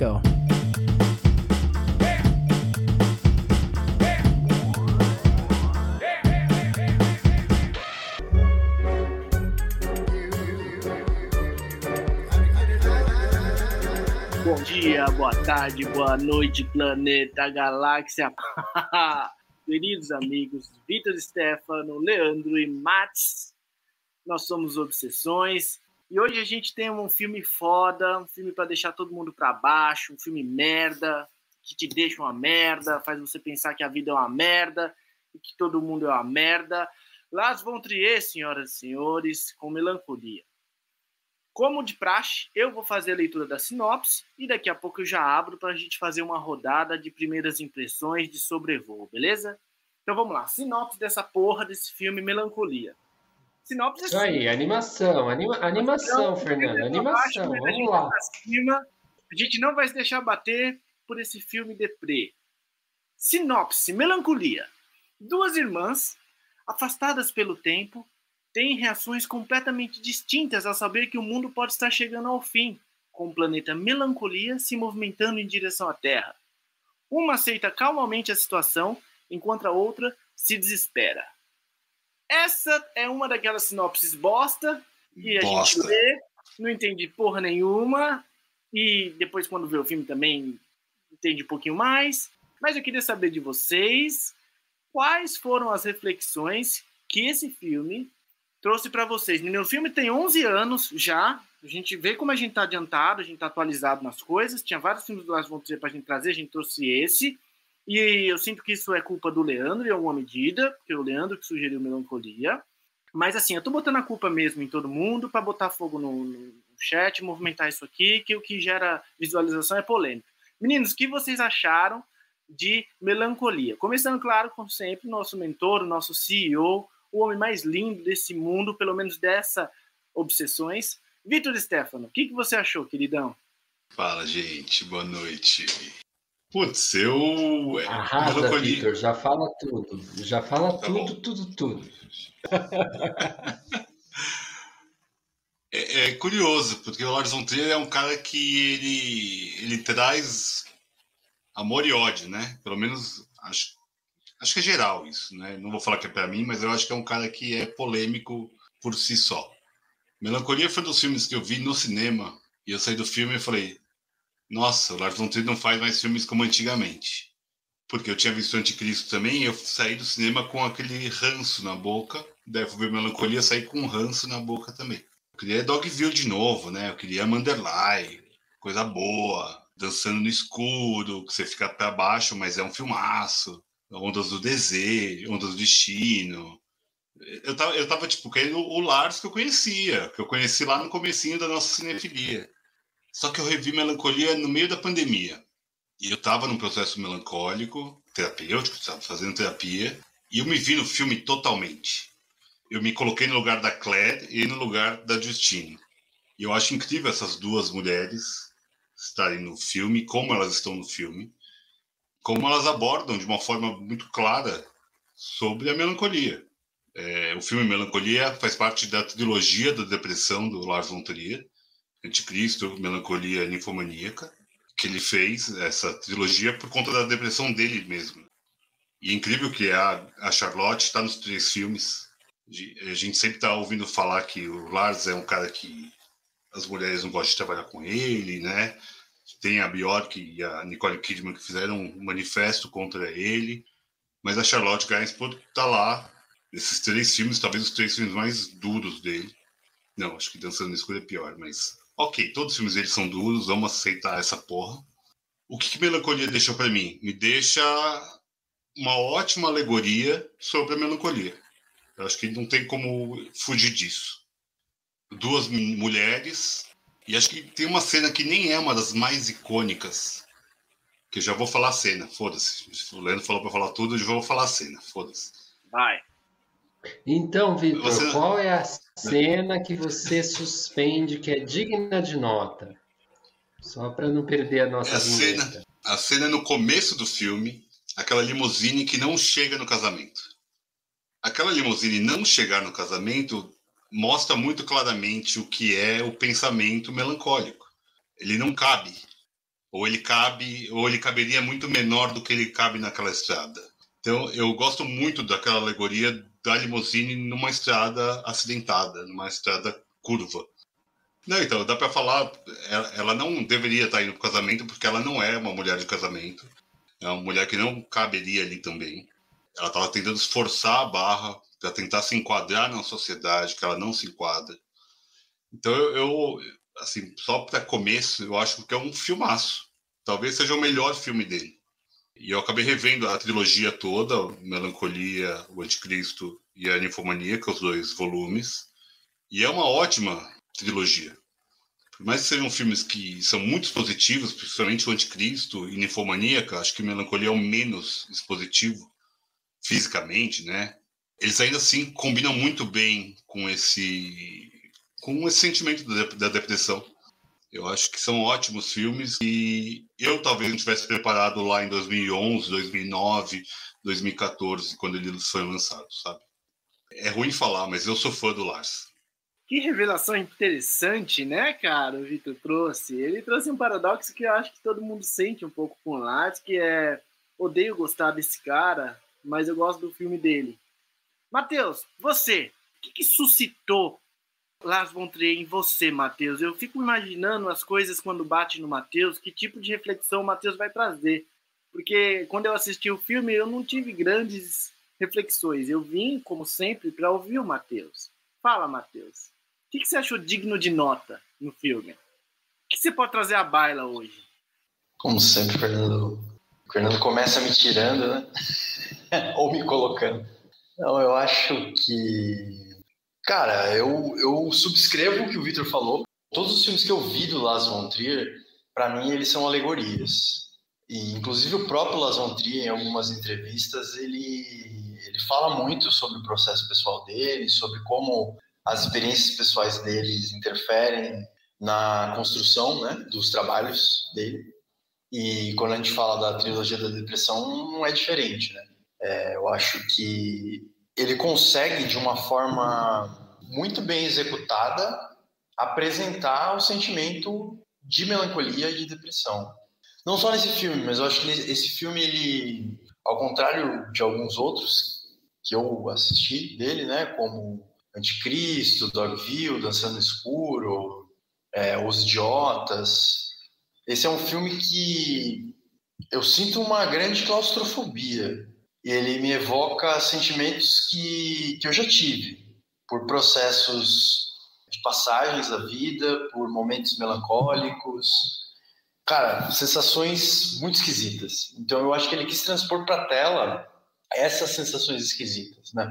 go. Bom dia, boa tarde, boa noite, planeta, galáxia. Queridos amigos, Vitor Stefano, Leandro e Mats, nós somos Obsessões e hoje a gente tem um filme foda, um filme para deixar todo mundo para baixo, um filme merda, que te deixa uma merda, faz você pensar que a vida é uma merda e que todo mundo é uma merda. Las von Trier, senhoras e senhores, com melancolia. Como de praxe, eu vou fazer a leitura da sinopse e daqui a pouco eu já abro para a gente fazer uma rodada de primeiras impressões de sobrevoo, beleza? Então vamos lá, sinopse dessa porra desse filme Melancolia. Sinopse Isso aí, animação, anima, animação, Fernando, animação, vamos lá. Cima, a gente não vai se deixar bater por esse filme deprê. Sinopse, Melancolia. Duas irmãs, afastadas pelo tempo, têm reações completamente distintas ao saber que o mundo pode estar chegando ao fim, com o planeta Melancolia se movimentando em direção à Terra. Uma aceita calmamente a situação, enquanto a outra se desespera. Essa é uma daquelas sinopses bosta, e a bosta. gente lê, não entende porra nenhuma, e depois, quando vê o filme, também entende um pouquinho mais. Mas eu queria saber de vocês quais foram as reflexões que esse filme trouxe para vocês. O filme tem 11 anos já. A gente vê como a gente está adiantado, a gente está atualizado nas coisas. Tinha vários filmes do Lars von Trier para a gente trazer, a gente trouxe esse. E eu sinto que isso é culpa do Leandro em alguma medida, porque o Leandro que sugeriu Melancolia. Mas assim, eu tô botando a culpa mesmo em todo mundo para botar fogo no, no, chat, movimentar isso aqui, que o que gera visualização é polêmica. Meninos, o que vocês acharam de Melancolia? Começando, claro, como sempre, nosso mentor, nosso CEO, o homem mais lindo desse mundo, pelo menos dessa Obsessões. Vitor Stefano, o que, que você achou, queridão? Fala, gente. Boa noite. Putz, eu. É, Arrasa, Melancolia... Victor, já fala tudo. Já fala tá tudo, bom. tudo, tudo. é, é, curioso, porque o Lars von Trier é um cara que ele, ele traz amor e ódio, né? Pelo menos acho, acho que é geral isso, né? Não vou falar que é para mim, mas eu acho que é um cara que é polêmico por si só. Melancolia foi um dos filmes que eu vi no cinema e eu saí do filme e falei: nossa, o Lars von Trier não faz mais filmes como antigamente. Porque eu tinha visto Anticristo também e eu saí do cinema com aquele ranço na boca. Eu ver Melancolia sair com um ranço na boca também. Eu queria Dogville de novo, né? Eu queria Manderley, coisa boa. Dançando no escuro, que você fica para baixo, mas é um filmaço. Ondas do Desejo, Ondas do Destino. Eu tava, eu tava tipo, querendo o Lars que eu conhecia, que eu conheci lá no comecinho da nossa cinefilia. Só que eu revi Melancolia no meio da pandemia. E eu estava num processo melancólico, terapêutico, estava fazendo terapia, e eu me vi no filme totalmente. Eu me coloquei no lugar da Claire e no lugar da Justine. E eu acho incrível essas duas mulheres estarem no filme, como elas estão no filme, como elas abordam de uma forma muito clara sobre a melancolia. É, o filme Melancolia faz parte da trilogia da depressão do Lars von Trier, Anticristo, Melancolia Ninfomaníaca, que ele fez essa trilogia por conta da depressão dele mesmo. E é incrível que a, a Charlotte está nos três filmes. A gente sempre está ouvindo falar que o Lars é um cara que as mulheres não gostam de trabalhar com ele, né? Tem a Bjork e a Nicole Kidman que fizeram um manifesto contra ele, mas a Charlotte Gainsbourg está lá nesses três filmes, talvez os três filmes mais duros dele. Não, acho que Dançando no Escuro é pior, mas ok, todos os filmes deles são duros, vamos aceitar essa porra. O que, que Melancolia deixou para mim? Me deixa uma ótima alegoria sobre a melancolia. Eu acho que não tem como fugir disso. Duas mulheres, e acho que tem uma cena que nem é uma das mais icônicas. Que eu já vou falar a cena, foda-se. O Leandro falou para falar tudo, eu já vou falar a cena, foda-se. Vai. Então, Vitor, você... qual é a cena que você suspende que é digna de nota? Só para não perder a nossa é a cena, a cena no começo do filme, aquela limusine que não chega no casamento. Aquela limusine não chegar no casamento mostra muito claramente o que é o pensamento melancólico. Ele não cabe. ou ele cabe, ou ele caberia muito menor do que ele cabe naquela estrada. Então, eu gosto muito daquela alegoria da limusine numa estrada acidentada, numa estrada curva. Não, então, dá para falar, ela não deveria estar indo para o casamento porque ela não é uma mulher de casamento. É uma mulher que não caberia ali também. Ela estava tentando esforçar a barra para tentar se enquadrar na sociedade, que ela não se enquadra. Então, eu assim, só para começo, eu acho que é um filmaço. Talvez seja o melhor filme dele. E eu acabei revendo a trilogia toda, Melancolia, O Anticristo e a Ninfomaníaca, os dois volumes. E é uma ótima trilogia. Por mais que sejam filmes que são muito positivos, principalmente O Anticristo e Ninfomaníaca, acho que Melancolia é o menos expositivo fisicamente, né? Eles ainda assim combinam muito bem com esse com esse sentimento da, depressão. Eu acho que são ótimos filmes e eu talvez não tivesse preparado lá em 2011, 2009, 2014, quando eles foram lançados, sabe? É ruim falar, mas eu sou fã do Lars. Que revelação interessante, né, cara? O Vitor trouxe. Ele trouxe um paradoxo que eu acho que todo mundo sente um pouco com o Lars, que é odeio gostar desse cara, mas eu gosto do filme dele. Matheus, você, o que, que suscitou Lars von Trier em você, Matheus? Eu fico imaginando as coisas quando bate no Matheus, que tipo de reflexão o Matheus vai trazer. Porque quando eu assisti o filme, eu não tive grandes reflexões. Eu vim, como sempre, para ouvir o Matheus. Fala, Matheus. O que, que você achou digno de nota no filme? O que você pode trazer à baila hoje? Como sempre, Fernando. O Fernando começa me tirando, né? Ou me colocando. Não, eu acho que. Cara, eu, eu subscrevo o que o Victor falou. Todos os filmes que eu vi do Lars von Trier, para mim, eles são alegorias. E, inclusive, o próprio Lars von Trier, em algumas entrevistas, ele, ele fala muito sobre o processo pessoal dele, sobre como as experiências pessoais deles interferem na construção né, dos trabalhos dele. E quando a gente fala da trilogia da depressão, não é diferente, né? É, eu acho que ele consegue, de uma forma muito bem executada, apresentar o sentimento de melancolia e de depressão. Não só nesse filme, mas eu acho que esse filme, ele, ao contrário de alguns outros que eu assisti dele, né, como Anticristo, Dogville, Dançando Escuro, é, Os Idiotas, esse é um filme que eu sinto uma grande claustrofobia ele me evoca sentimentos que, que eu já tive, por processos de passagens da vida, por momentos melancólicos. Cara, sensações muito esquisitas. Então eu acho que ele quis transpor para a tela essas sensações esquisitas, né?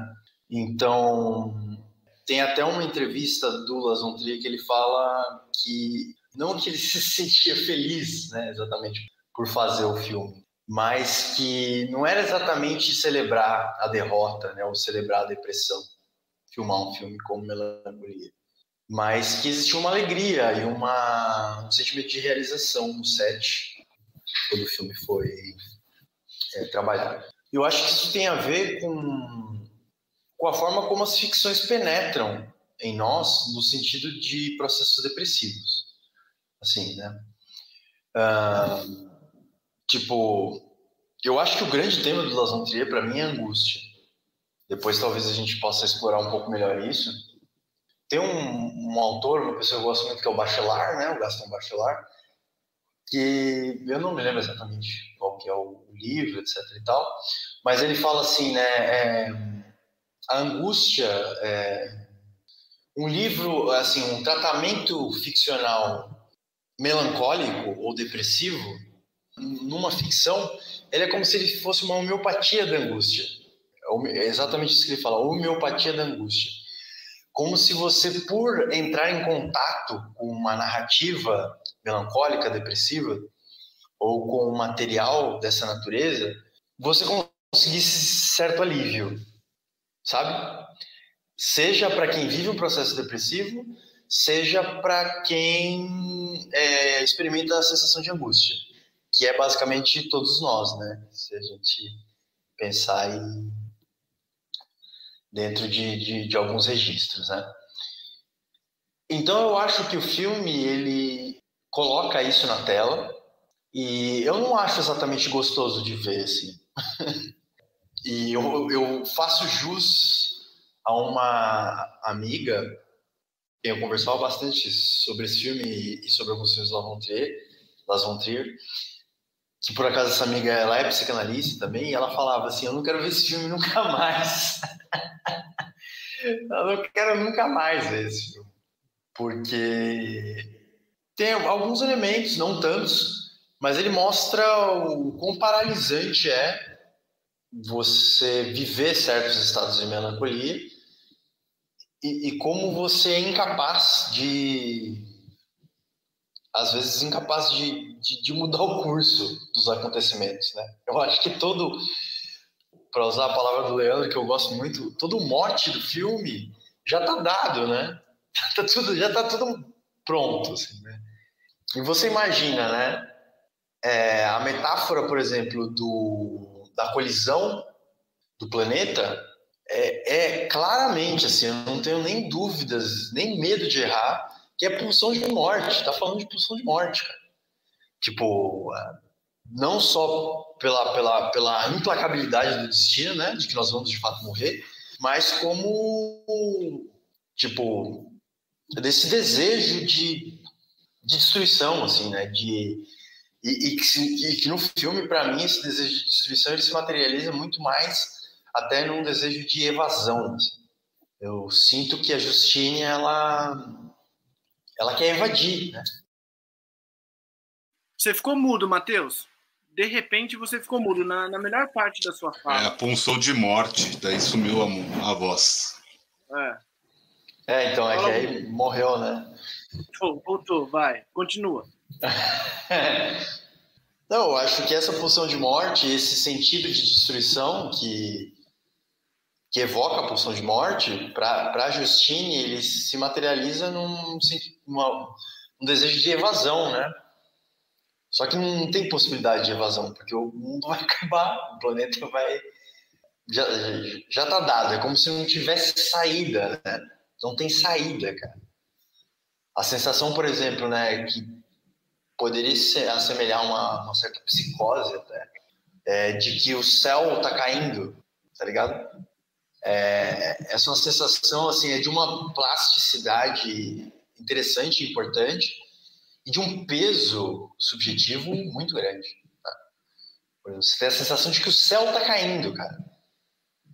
Então, tem até uma entrevista do Lazon Trier que ele fala que não que ele se sentia feliz, né, exatamente por fazer o filme, mas que não era exatamente celebrar a derrota, né, ou celebrar a depressão, filmar um filme como Melancolia, mas que existia uma alegria e uma, um sentimento de realização no set quando o filme foi é, trabalhado. Eu acho que isso tem a ver com, com a forma como as ficções penetram em nós no sentido de processos depressivos, assim, né? Uh, Tipo, eu acho que o grande tema do Las Trier para mim é angústia. Depois talvez a gente possa explorar um pouco melhor isso. Tem um, um autor, uma pessoa que eu gosto muito, que é o Bachelard, né? O Gaston Bachelard, que eu não me lembro exatamente qual que é o livro, etc e tal, mas ele fala assim, né? É, a angústia é um livro, assim, um tratamento ficcional melancólico ou depressivo numa ficção, ele é como se ele fosse uma homeopatia da angústia. É exatamente isso que ele fala, homeopatia da angústia. Como se você, por entrar em contato com uma narrativa melancólica, depressiva, ou com um material dessa natureza, você conseguisse certo alívio, sabe? Seja para quem vive um processo depressivo, seja para quem é, experimenta a sensação de angústia que é basicamente todos nós, né? Se a gente pensar em dentro de, de, de, alguns registros, né? Então eu acho que o filme ele coloca isso na tela E eu não acho exatamente gostoso de ver, assim. e eu, eu faço jus a uma amiga, eu conversava bastante sobre esse filme e sobre alguns filmes da Von Trier, Las Von Trier, que por acaso essa amiga ela é psicanalista também, e ela falava assim, eu não quero ver esse filme nunca mais. eu não quero nunca mais ver esse filme. Porque tem alguns elementos, não tantos, mas ele mostra o quão paralisante é você viver certos estados de melancolia e, e como você é incapaz de às vezes incapaz de, de, de, mudar o curso dos acontecimentos, né? Eu acho que todo, para usar a palavra do Leandro, que eu gosto muito, todo o mote do filme já tá dado, né? Tá tudo, já tá tudo pronto, assim, né? E você imagina, né? É, a metáfora, por exemplo, do, da colisão do planeta é, é claramente, assim, eu não tenho nem dúvidas, nem medo de errar, que é pulsão de morte. Tá falando de pulsão de morte, cara. Tipo, é, não só pela, pela, pela implacabilidade do destino, né, de que nós vamos de fato morrer, mas como, tipo, desse desejo de, de destruição, assim, né, de e, e, que, e que no filme, para mim, esse desejo de destruição ele se materializa muito mais até num desejo de evasão. Assim. Eu sinto que a Justine ela ela quer evadir, né? Você ficou mudo, Matheus? De repente você ficou mudo na, na melhor parte da sua fala. É, a punção de morte, daí sumiu a, a voz. É. É, então, é que aí morreu, né? Voltou, voltou, vai, continua. Não, eu acho que essa pulsão de morte, esse sentido de destruição que que evoca a pulsão de morte, para Justine, ele se materializa num uma, um desejo de evasão, né? Só que não tem possibilidade de evasão, porque o mundo vai acabar, o planeta vai. Já, já tá dado, é como se não tivesse saída, né? Não tem saída, cara. A sensação, por exemplo, né, que poderia se assemelhar uma, uma certa psicose até, é, de que o céu tá caindo, tá ligado? É, essa é uma sensação assim, é de uma plasticidade interessante importante e de um peso subjetivo muito grande. Tá? Você tem a sensação de que o céu está caindo, cara.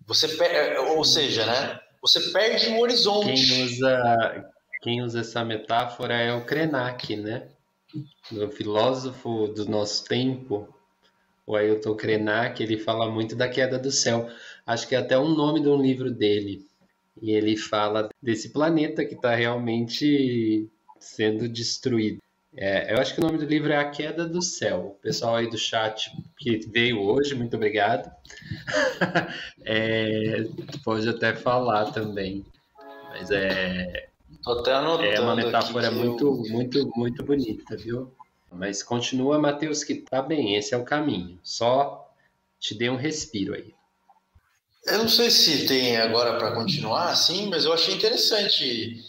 Você per... ou seja, né? Você perde o horizonte. Quem usa, quem usa essa metáfora é o Krenak, né? O filósofo do nosso tempo, o Ailton Krenak, ele fala muito da queda do céu acho que é até um nome de um livro dele. E ele fala desse planeta que está realmente sendo destruído. É, eu acho que o nome do livro é A Queda do Céu. O pessoal aí do chat que veio hoje, muito obrigado. é, pode até falar também. Mas é, é uma metáfora muito, eu... muito, muito bonita, viu? Mas continua, Mateus, que tá bem, esse é o caminho. Só te dê um respiro aí. Eu não sei se tem agora para continuar assim, mas eu achei interessante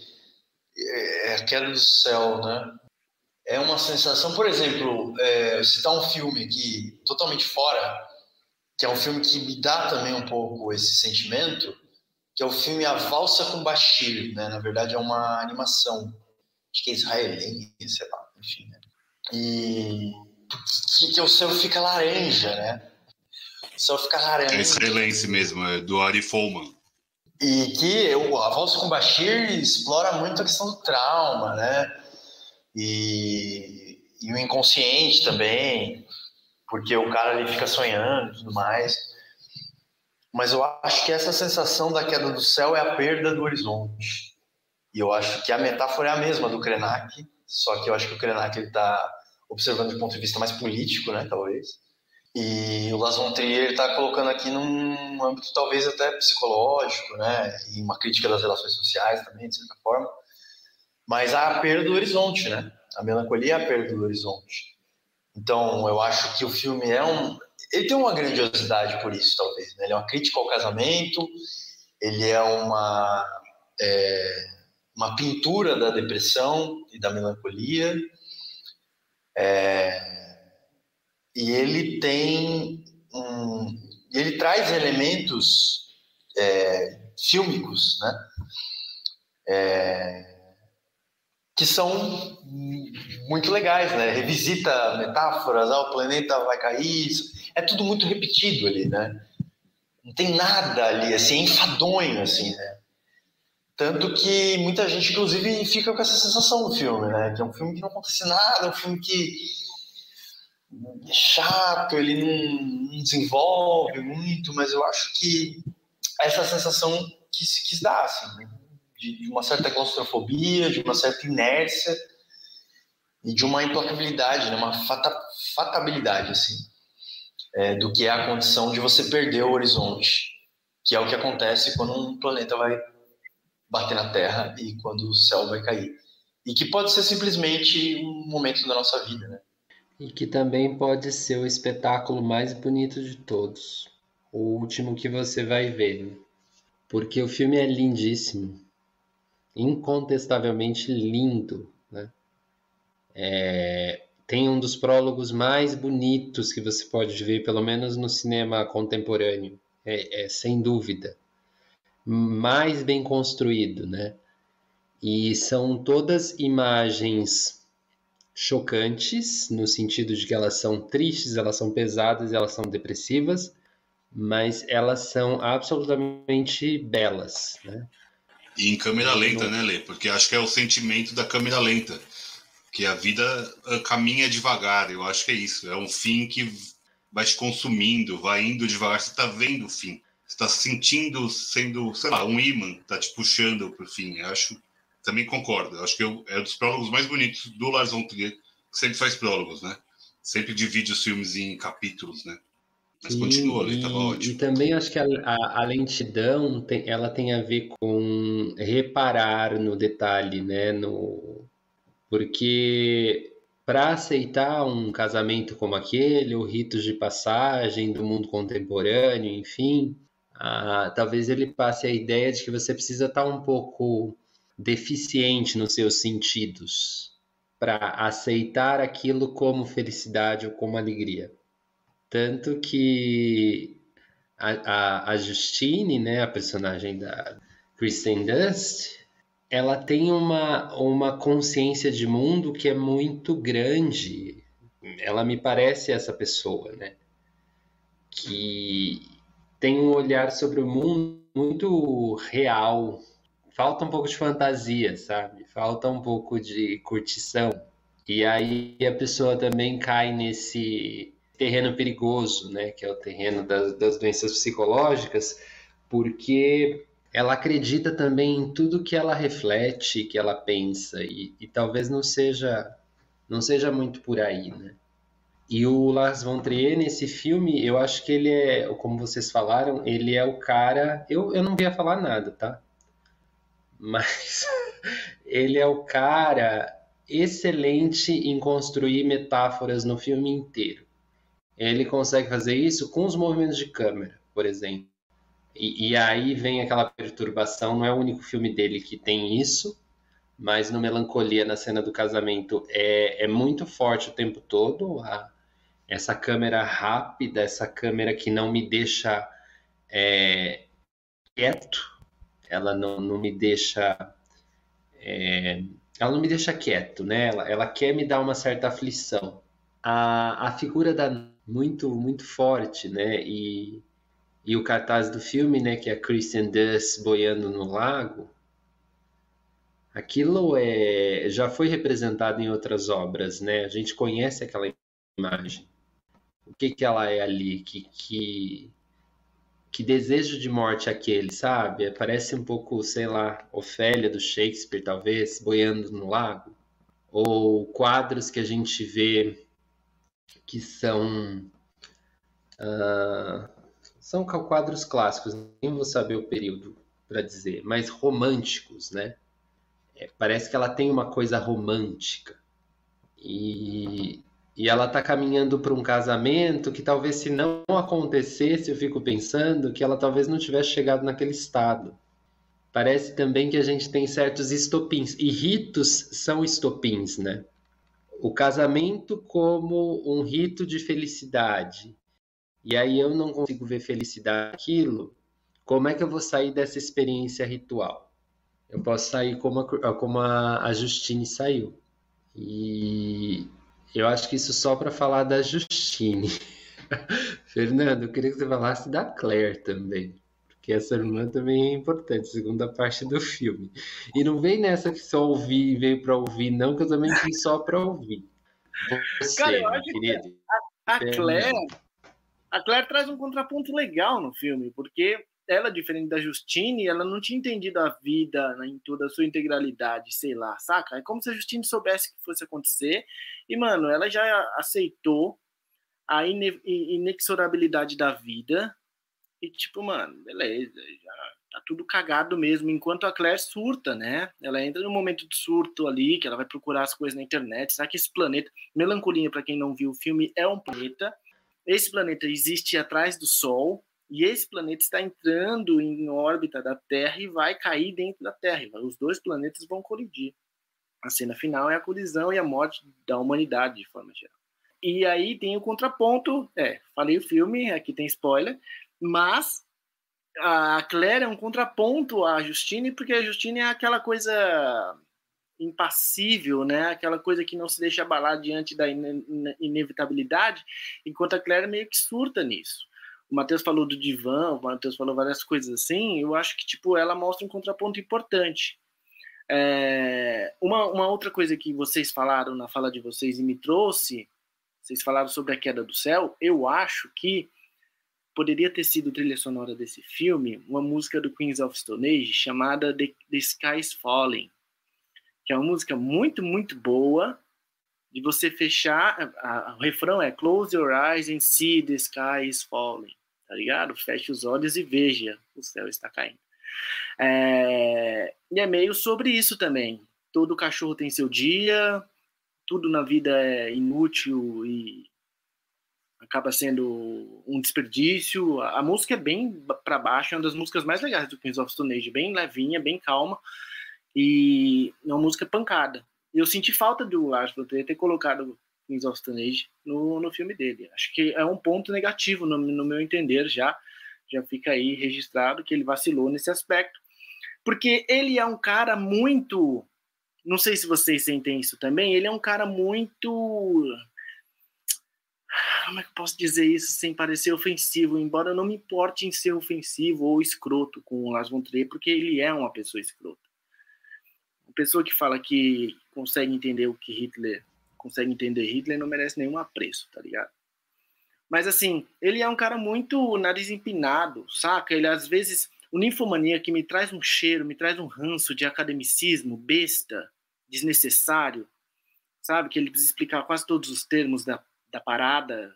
é, a queda do céu, né? É uma sensação, por exemplo, é, citar um filme aqui totalmente fora, que é um filme que me dá também um pouco esse sentimento, que é o filme A Valsa com Bashir, né? Na verdade é uma animação, acho que é israelense, sei lá, enfim. Né? E que, que o céu fica laranja, né? Só ficar laranja. É israelense mesmo, é do Ari Folman. E que o Avanço com Bashir explora muito a questão do trauma, né? E, e o inconsciente também, porque o cara ali fica sonhando e tudo mais. Mas eu acho que essa sensação da queda do céu é a perda do horizonte. E eu acho que a metáfora é a mesma do Krenak, só que eu acho que o Krenak está observando do ponto de vista mais político, né, talvez. E o Las von Trier está colocando aqui num âmbito talvez até psicológico, né? E uma crítica das relações sociais também, de certa forma. Mas a perda do horizonte, né? A melancolia é a perda do horizonte. Então, eu acho que o filme é um... Ele tem uma grandiosidade por isso, talvez. Né? Ele é uma crítica ao casamento, ele é uma, é, uma pintura da depressão e da melancolia. É, e ele tem um, ele traz elementos é, fílmicos, né? É, que são muito legais, né? Revisita metáforas, ah, o planeta vai cair, é tudo muito repetido ali, né? Não tem nada ali, assim, é enfadonho, assim, né? Tanto que muita gente, inclusive, fica com essa sensação do filme, né? Que é um filme que não acontece nada, é um filme que é chato, ele não, não desenvolve muito, mas eu acho que essa sensação que se quis dar, assim, né? De, de uma certa claustrofobia, de uma certa inércia e de uma implacabilidade, né? uma fata, fatabilidade, assim, é, do que é a condição de você perder o horizonte, que é o que acontece quando um planeta vai bater na Terra e quando o céu vai cair. E que pode ser simplesmente um momento da nossa vida, né? E que também pode ser o espetáculo mais bonito de todos. O último que você vai ver. Né? Porque o filme é lindíssimo incontestavelmente lindo. Né? É, tem um dos prólogos mais bonitos que você pode ver, pelo menos no cinema contemporâneo, é, é, sem dúvida. Mais bem construído, né? E são todas imagens chocantes, no sentido de que elas são tristes, elas são pesadas, elas são depressivas, mas elas são absolutamente belas, né? E em câmera lenta, né, Lê? Porque acho que é o sentimento da câmera lenta. Que a vida ah, caminha devagar, eu acho que é isso. É um fim que vai te consumindo, vai indo devagar, você tá vendo o fim. Você tá sentindo sendo, sei lá, um imã, tá te puxando pro fim. Eu acho, também concordo. Eu acho que é um dos prólogos mais bonitos do Lars von Trier, que sempre faz prólogos, né? Sempre divide os filmes em capítulos, né? Mas e, continua, ali, tava ótimo. E também acho que a, a, a, lentidão tem, ela tem a ver com reparar no detalhe, né? No, porque para aceitar um casamento como aquele, ou ritos de passagem do mundo contemporâneo, enfim, ah, talvez ele passe a ideia de que você precisa estar um pouco deficiente nos seus sentidos para aceitar aquilo como felicidade ou como alegria. Tanto que a, a, a Justine, né, a personagem da Kristen Dust, ela tem uma, uma consciência de mundo que é muito grande. Ela me parece essa pessoa, né? Que tem um olhar sobre o mundo muito real. Falta um pouco de fantasia, sabe? Falta um pouco de curtição. E aí a pessoa também cai nesse terreno perigoso, né, que é o terreno das, das doenças psicológicas, porque ela acredita também em tudo que ela reflete, que ela pensa, e, e talvez não seja não seja muito por aí, né? E o Lars von Trier, nesse filme, eu acho que ele é, como vocês falaram, ele é o cara... Eu, eu não ia falar nada, tá? Mas ele é o cara excelente em construir metáforas no filme inteiro ele consegue fazer isso com os movimentos de câmera, por exemplo. E, e, aí vem aquela perturbação, não é o único filme dele que tem isso, mas no Melancolia, na cena do casamento, é, é muito forte o tempo todo, a, essa câmera rápida, essa câmera que não me deixa é, quieto, ela não, não me deixa... É, ela não me deixa quieto, né? Ela, ela quer me dar uma certa aflição. A, a figura da muito muito forte, né? E, e o cartaz do filme, né, que é a Christian Dust boiando no lago, aquilo é já foi representado em outras obras, né? A gente conhece aquela imagem. O que que ela é ali? Que que que desejo de morte é aquele, sabe? Parece um pouco, sei lá, Ofélia do Shakespeare, talvez, boiando no lago. Ou quadros que a gente vê que são uh, são quadros clássicos, nem vou saber o período para dizer, mas românticos, né? É, parece que ela tem uma coisa romântica e, e ela está caminhando para um casamento que talvez se não acontecesse, eu fico pensando que ela talvez não tivesse chegado naquele estado. Parece também que a gente tem certos estopins e ritos são estopins, né? O casamento como um rito de felicidade. E aí eu não consigo ver felicidade naquilo. Como é que eu vou sair dessa experiência ritual? Eu posso sair como a, como a Justine saiu. E eu acho que isso só para falar da Justine. Fernando, eu queria que você falasse da Claire também. Porque essa irmã também é importante, segunda parte do filme. E não vem nessa que só ouvir e veio para ouvir, não, que eu também vim só para ouvir. Você, Cara, eu acho querido. que a, a Claire, a Claire traz um contraponto legal no filme, porque ela, diferente da Justine, ela não tinha entendido a vida né, em toda a sua integralidade, sei lá, saca? É como se a Justine soubesse que fosse acontecer. E, mano, ela já aceitou a inexorabilidade da vida. E, tipo, mano, beleza, já tá tudo cagado mesmo. Enquanto a Claire surta, né? Ela entra num momento de surto ali, que ela vai procurar as coisas na internet. Será que esse planeta. Melancolia, para quem não viu o filme, é um planeta. Esse planeta existe atrás do Sol. E esse planeta está entrando em órbita da Terra e vai cair dentro da Terra. Os dois planetas vão colidir. A cena final é a colisão e a morte da humanidade, de forma geral. E aí tem o contraponto, é, falei o filme, aqui tem spoiler, mas a Claire é um contraponto à Justine, porque a Justine é aquela coisa impassível, né? Aquela coisa que não se deixa abalar diante da inevitabilidade, enquanto a Claire meio que surta nisso. O Matheus falou do divã, o Matheus falou várias coisas assim, eu acho que tipo ela mostra um contraponto importante. É... Uma, uma outra coisa que vocês falaram na fala de vocês e me trouxe vocês falaram sobre a queda do céu. Eu acho que poderia ter sido trilha sonora desse filme uma música do Queens of Stone Age chamada The, The Sky is Falling, que é uma música muito, muito boa de você fechar. A, a, o refrão é Close your eyes and see the sky is falling. Tá ligado? Feche os olhos e veja, o céu está caindo. É, e é meio sobre isso também. Todo cachorro tem seu dia, tudo na vida é inútil e acaba sendo um desperdício. A, a música é bem para baixo, é uma das músicas mais legais do Queens of Stone Age, bem levinha, bem calma e é uma música pancada. Eu senti falta do Lars von ter colocado Queens of Stone Age no, no filme dele. Acho que é um ponto negativo no, no meu entender já. Já fica aí registrado que ele vacilou nesse aspecto. Porque ele é um cara muito não sei se vocês sentem isso também, ele é um cara muito. Como é que eu posso dizer isso sem parecer ofensivo? Embora eu não me importe em ser ofensivo ou escroto com o Lars von Trier, porque ele é uma pessoa escrota. Uma pessoa que fala que consegue entender o que Hitler consegue entender Hitler não merece nenhum apreço, tá ligado? Mas assim, ele é um cara muito nariz empinado, saca? Ele às vezes, o ninfomania que me traz um cheiro, me traz um ranço de academicismo, besta, desnecessário, sabe? Que ele precisa explicar quase todos os termos da, da parada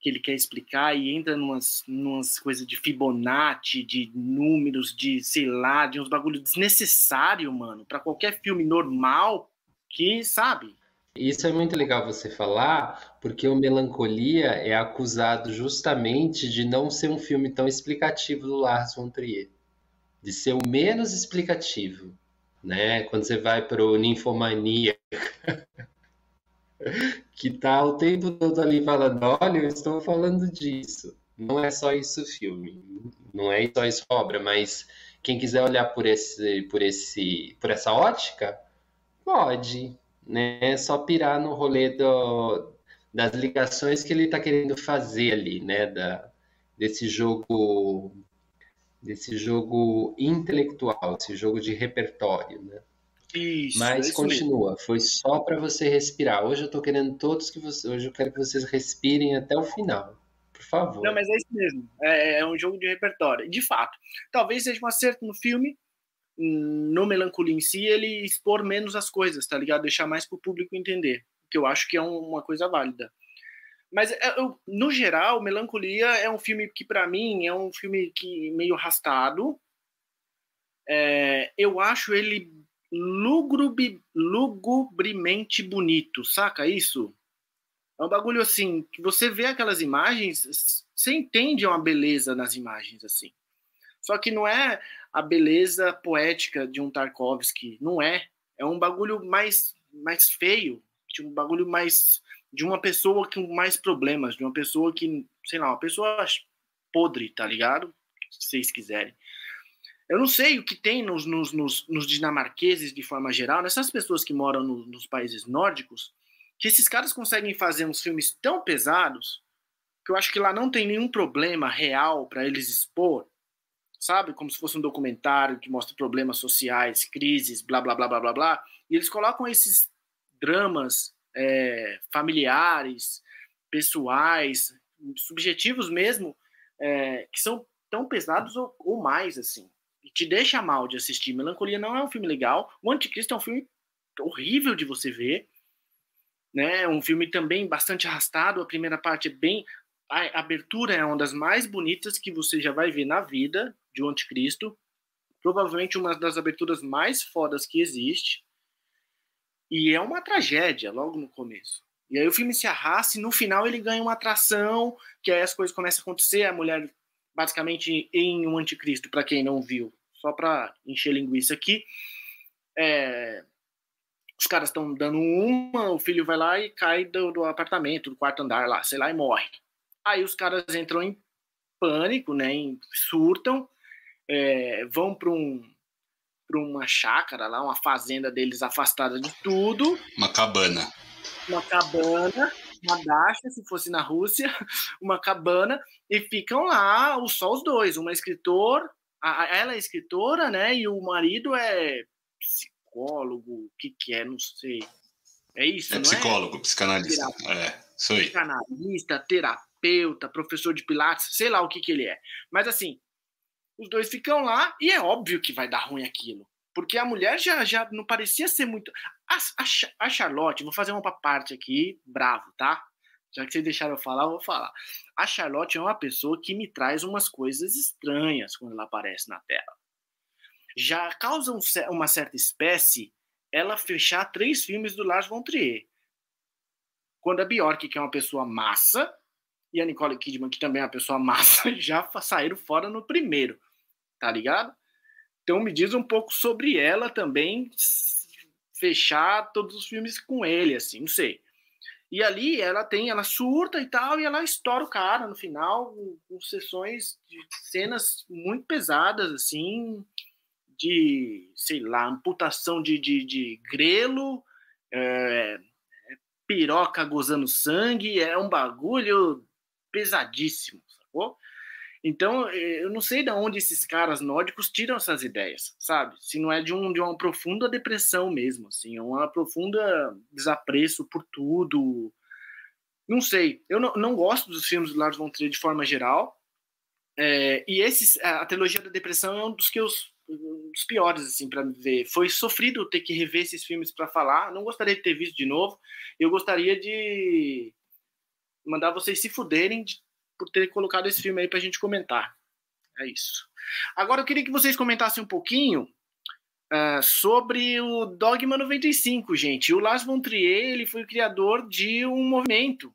que ele quer explicar e entra numas, numas coisas de Fibonacci, de números, de sei lá, de uns bagulho desnecessário, mano, para qualquer filme normal que, sabe? Isso é muito legal você falar, porque o Melancolia é acusado justamente de não ser um filme tão explicativo do Lars von Trier, de ser o menos explicativo né? Quando você vai para o Ninfomania, que tá o tempo todo ali falando, olha, eu estou falando disso. Não é só isso filme, não é só isso obra, mas quem quiser olhar por esse, por esse, por essa ótica, pode, né? É só pirar no rolê do, das ligações que ele está querendo fazer ali, né? Da, desse jogo desse jogo intelectual, esse jogo de repertório, né? Isso, Mas é continua, foi só para você respirar. Hoje eu tô querendo todos que vocês, hoje eu quero que vocês respirem até o final. Por favor. Não, mas é isso mesmo. É, é um jogo de repertório. De fato, talvez seja um acerto no filme, no Melancolia em si, ele expor menos as coisas, tá ligado? Deixar mais pro público entender, que eu acho que é uma coisa válida. Mas é, eu, no geral, Melancolia é um filme que para mim é um filme que meio arrastado. É, eu acho ele lugubre, lugubremente bonito, saca isso? É um bagulho assim, que você vê aquelas imagens, você entende uma beleza nas imagens assim. Só que não é a beleza poética de um Tarkovsky, não é. É um bagulho mais mais feio, de um bagulho mais de uma pessoa com mais problemas, de uma pessoa que, sei lá, uma pessoa podre, tá ligado? Se vocês quiserem. Eu não sei o que tem nos, nos, nos, nos dinamarqueses de forma geral, nessas pessoas que moram no, nos países nórdicos, que esses caras conseguem fazer uns filmes tão pesados que eu acho que lá não tem nenhum problema real para eles expor, sabe? Como se fosse um documentário que mostra problemas sociais, crises, blá, blá, blá, blá, blá, blá. E eles colocam esses dramas é, familiares, pessoais, subjetivos mesmo, é, que são tão pesados ou, ou mais, assim te deixa mal de assistir. Melancolia não é um filme legal. O Anticristo é um filme horrível de você ver. Né? É um filme também bastante arrastado. A primeira parte é bem. A abertura é uma das mais bonitas que você já vai ver na vida de O Anticristo. Provavelmente uma das aberturas mais fodas que existe. E é uma tragédia logo no começo. E aí o filme se arrasta e no final ele ganha uma atração, que aí as coisas começam a acontecer, a mulher basicamente em um anticristo, para quem não viu, só para encher linguiça aqui. É, os caras estão dando uma, o filho vai lá e cai do, do, apartamento, do quarto andar lá, sei lá, e morre. Aí os caras entram em pânico, né, em, surtam, é, vão para um, para uma chácara lá, uma fazenda deles afastada de tudo. Uma cabana. Uma cabana uma dacha, se fosse na Rússia, uma cabana, e ficam lá só os dois, uma escritor, a, ela é escritora, né, e o marido é psicólogo, o que que é, não sei. É isso, é não psicólogo, é? psicanalista, é, aí. Psicanalista, terapeuta, professor de pilates, sei lá o que que ele é. Mas assim, os dois ficam lá e é óbvio que vai dar ruim aquilo. Porque a mulher já, já não parecia ser muito. A, a, a Charlotte, vou fazer uma parte aqui, bravo, tá? Já que vocês deixaram eu falar, eu vou falar. A Charlotte é uma pessoa que me traz umas coisas estranhas quando ela aparece na tela. Já causa um, uma certa espécie ela fechar três filmes do Lars von Trier. Quando a Bjork, que é uma pessoa massa, e a Nicole Kidman, que também é uma pessoa massa, já saíram fora no primeiro. Tá ligado? Então me diz um pouco sobre ela também, fechar todos os filmes com ele, assim, não sei. E ali ela tem, ela surta e tal, e ela estoura o cara no final, com sessões de cenas muito pesadas, assim, de, sei lá, amputação de, de, de grelo, é, piroca gozando sangue, é um bagulho pesadíssimo, sacou? Então, eh, eu não sei de onde esses caras nórdicos tiram essas ideias, sabe? Se não é de, um, de uma profunda depressão mesmo, assim, é uma profunda desapreço por tudo. Não sei. Eu não, não gosto dos filmes do Lars von Trier de forma geral. É, e esses, a trilogia da depressão é um dos que eu um dos piores assim para ver. Foi sofrido ter que rever esses filmes para falar. Não gostaria de ter visto de novo. Eu gostaria de mandar vocês se fuderem de por ter colocado esse filme aí para a gente comentar. É isso. Agora eu queria que vocês comentassem um pouquinho uh, sobre o Dogma 95, gente. O Lars von Trier ele foi o criador de um movimento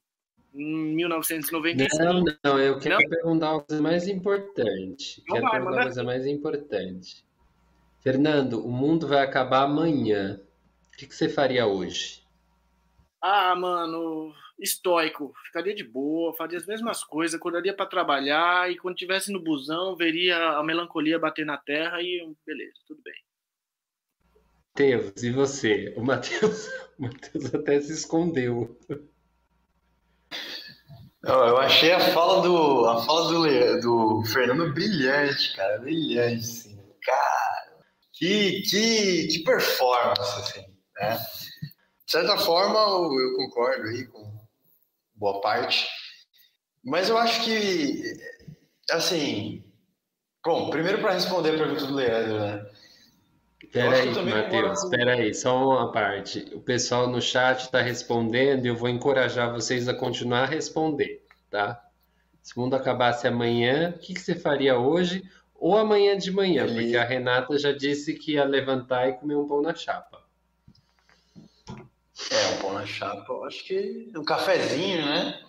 em 1995. Não, não, eu quero não? perguntar uma coisa mais importante. Não quero vai, perguntar uma coisa mais importante. Fernando, o mundo vai acabar amanhã. O que, que você faria hoje? Ah, mano, estoico, ficaria de boa, faria as mesmas coisas, acordaria para trabalhar e quando estivesse no busão veria a melancolia bater na terra e beleza, tudo bem. Matheus, e você? O Matheus, o Matheus até se escondeu. Não, eu achei a fala do a fala do, do Fernando brilhante, cara, brilhante, assim. Cara, que, que, que performance, assim, né? De certa forma, eu concordo aí com boa parte. Mas eu acho que, assim, bom, primeiro para responder a pergunta do Leandro, né? Peraí, Matheus, com... peraí, só uma parte. O pessoal no chat está respondendo e eu vou encorajar vocês a continuar a responder, tá? Se o mundo acabasse amanhã, o que, que você faria hoje ou amanhã de manhã? Porque a Renata já disse que ia levantar e comer um pão na chapa. É, um na chapa, eu acho que um cafezinho, né?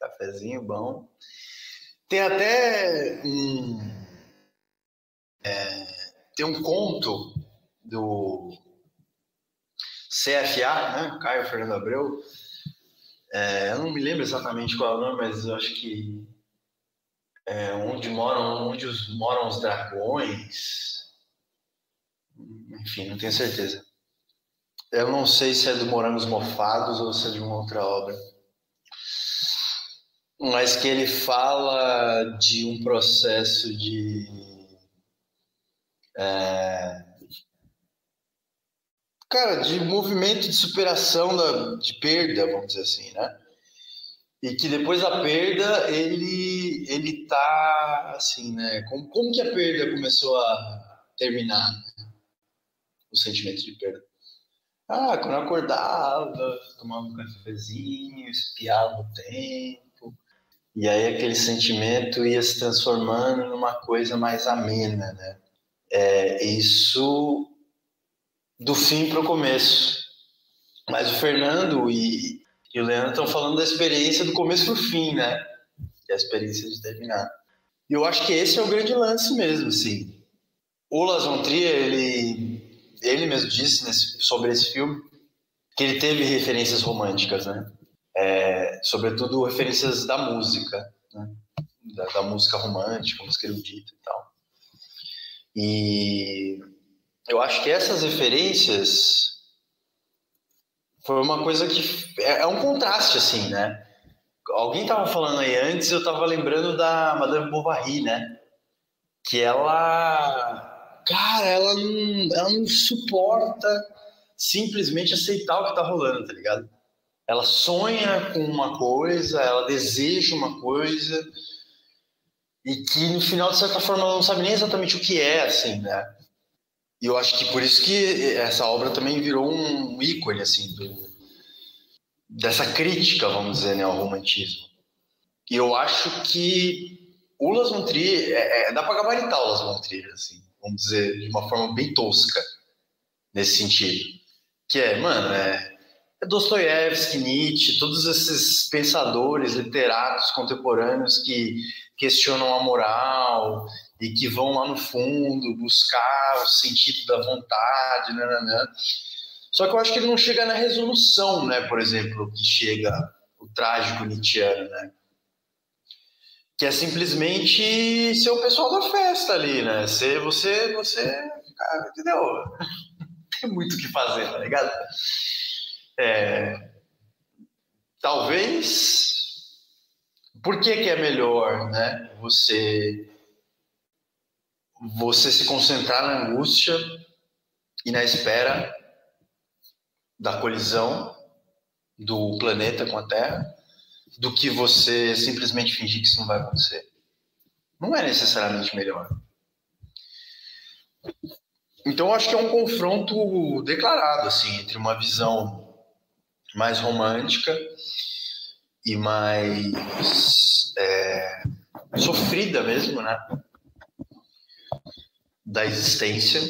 Cafezinho bom. Tem até um. É, tem um conto do CFA, né? Caio Fernando Abreu. É, eu não me lembro exatamente qual é o nome, mas eu acho que é, onde moram onde os, moram os dragões. Enfim, não tenho certeza. Eu não sei se é do Morangos Mofados ou se é de uma outra obra. Mas que ele fala de um processo de. É, cara, de movimento de superação da, de perda, vamos dizer assim, né? E que depois da perda ele ele tá assim, né? Como, como que a perda começou a terminar? O sentimento de perda. Ah, quando eu acordava, tomava um cafezinho, espiava o tempo, e aí aquele sentimento ia se transformando numa coisa mais amena, né? É, isso do fim para o começo. Mas o Fernando e, e o Leandro estão falando da experiência do começo para o fim, né? Que é a experiência de terminar. E eu acho que esse é o grande lance mesmo, assim. O Las ele, ele mesmo disse nesse, sobre esse filme que ele teve referências românticas, né? É, sobretudo referências da música, né? da, da música romântica, música erudita e tal. E eu acho que essas referências foi uma coisa que é, é um contraste assim, né? Alguém estava falando aí antes, eu estava lembrando da Madame Bovary, né? Que ela, cara, ela não, ela não suporta simplesmente aceitar o que está rolando, tá ligado? Ela sonha com uma coisa, ela deseja uma coisa e que no final de certa forma ela não sabe nem exatamente o que é, assim, né? E eu acho que por isso que essa obra também virou um ícone, assim, do, dessa crítica, vamos dizer, né, ao romantismo. E eu acho que o Las Trier, é, é, dá para gabaritar o Las Trier, assim, vamos dizer, de uma forma bem tosca, nesse sentido. Que é, mano, é, é Dostoiévski, Nietzsche, todos esses pensadores, literatos contemporâneos que questionam a moral e que vão lá no fundo buscar o sentido da vontade, né, né, né. Só que eu acho que ele não chega na resolução, né, por exemplo, que chega o trágico Nietzscheano, né? Que é simplesmente ser o pessoal da festa ali, né? Ser você, você, cara, entendeu? Tem muito o que fazer, tá ligado? É, talvez por que, que é melhor né, você você se concentrar na angústia e na espera da colisão do planeta com a Terra do que você simplesmente fingir que isso não vai acontecer. Não é necessariamente melhor. Então, acho que é um confronto declarado assim entre uma visão mais romântica e mais é, sofrida mesmo, né? da existência,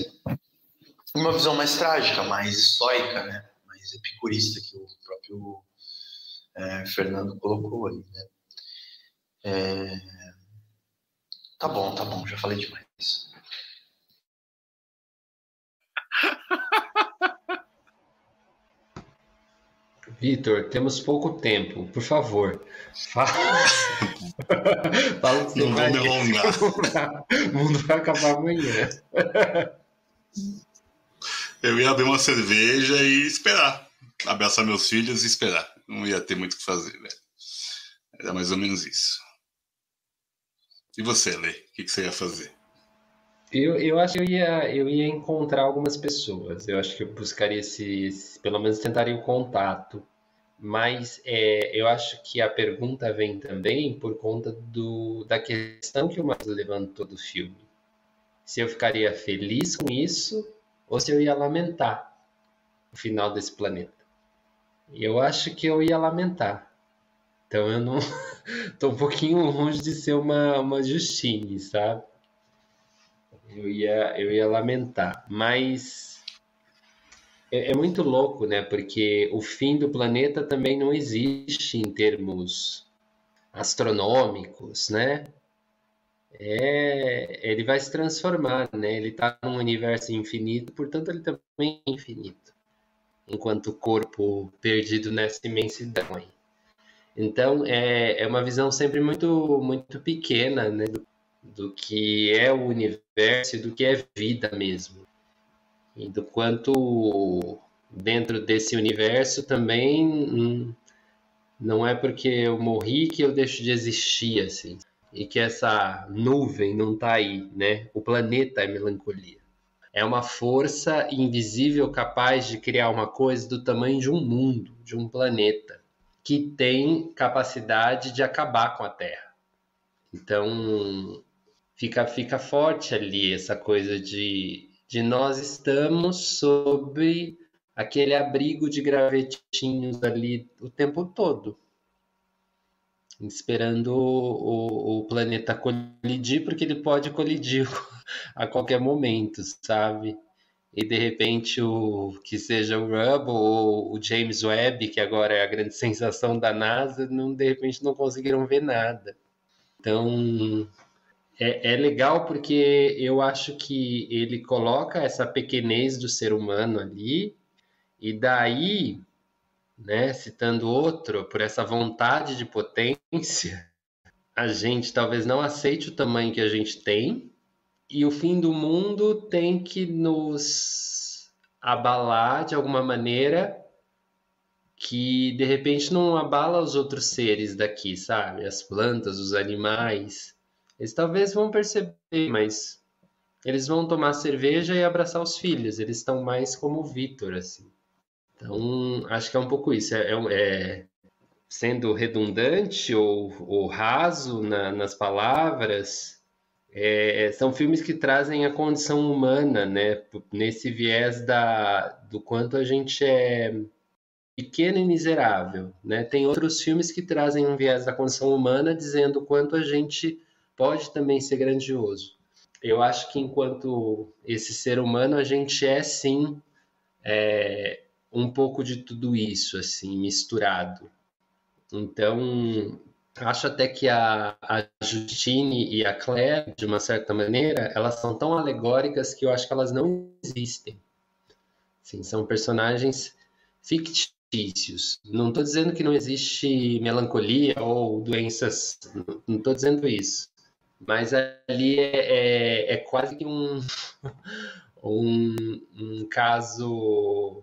uma visão mais trágica, mais estoica, né? mais epicurista que o próprio é, Fernando colocou ali. Né? É... Tá bom, tá bom, já falei demais. Vitor, temos pouco tempo. Por favor, fala. fala que Não vou me alongar. O mundo vai acabar amanhã. Eu ia abrir uma cerveja e esperar. Abraçar meus filhos e esperar. Não ia ter muito o que fazer, velho. Era mais ou menos isso. E você, Lê? O que, que você ia fazer? Eu, eu acho que eu ia, eu ia encontrar algumas pessoas. Eu acho que eu buscaria esse, esse pelo menos tentaria o contato mas é, eu acho que a pergunta vem também por conta do, da questão que o Marcos levantou do filme. Se eu ficaria feliz com isso ou se eu ia lamentar o final desse planeta. Eu acho que eu ia lamentar. Então eu não. tô um pouquinho longe de ser uma, uma Justine, sabe? Eu ia, eu ia lamentar. Mas é, é, muito louco, né? Porque o fim do planeta também não existe em termos astronômicos, né? É, ele vai se transformar, né? Ele está num universo infinito, portanto ele também é infinito. Enquanto corpo perdido nessa imensidão aí. Então é, é uma visão sempre muito muito pequena né, do, do que é o universo e do que é vida mesmo. E do quanto dentro desse universo também hum, não é porque eu morri que eu deixo de existir assim e que essa nuvem não está aí, né? O planeta é melancolia. É uma força invisível capaz de criar uma coisa do tamanho de um mundo, de um planeta, que tem capacidade de acabar com a Terra. Então, fica, fica forte ali essa coisa de, de nós estamos sob aquele abrigo de gravetinhos ali o tempo todo esperando o, o, planeta colidir, porque ele pode colidir a qualquer momento, sabe? E de repente o que seja o Hubble ou o James Webb, que agora é a grande sensação da NASA, não, de repente não conseguiram ver nada. Então é, é legal porque eu acho que ele coloca essa pequenez do ser humano ali, e daí né, citando outro, por essa vontade de potência, a gente talvez não aceite o tamanho que a gente tem, e o fim do mundo tem que nos abalar de alguma maneira que de repente não abala os outros seres daqui, sabe? As plantas, os animais. Eles talvez vão perceber, mas eles vão tomar cerveja e abraçar os filhos. Eles estão mais como o Vitor, assim. Então, acho que é um pouco isso. É, é, é sendo redundante ou, ou raso na, nas palavras, é, são filmes que trazem a condição humana, né? Nesse viés da, do quanto a gente é pequeno e miserável, né? Tem outros filmes que trazem um viés da condição humana, dizendo o quanto a gente pode também ser grandioso. Eu acho que enquanto esse ser humano, a gente é sim é, um pouco de tudo isso, assim, misturado. Então, acho até que a, a Justine e a Claire, de uma certa maneira, elas são tão alegóricas que eu acho que elas não existem. Assim, são personagens fictícios. Não estou dizendo que não existe melancolia ou doenças, não estou dizendo isso. Mas ali é, é, é quase que um, um, um caso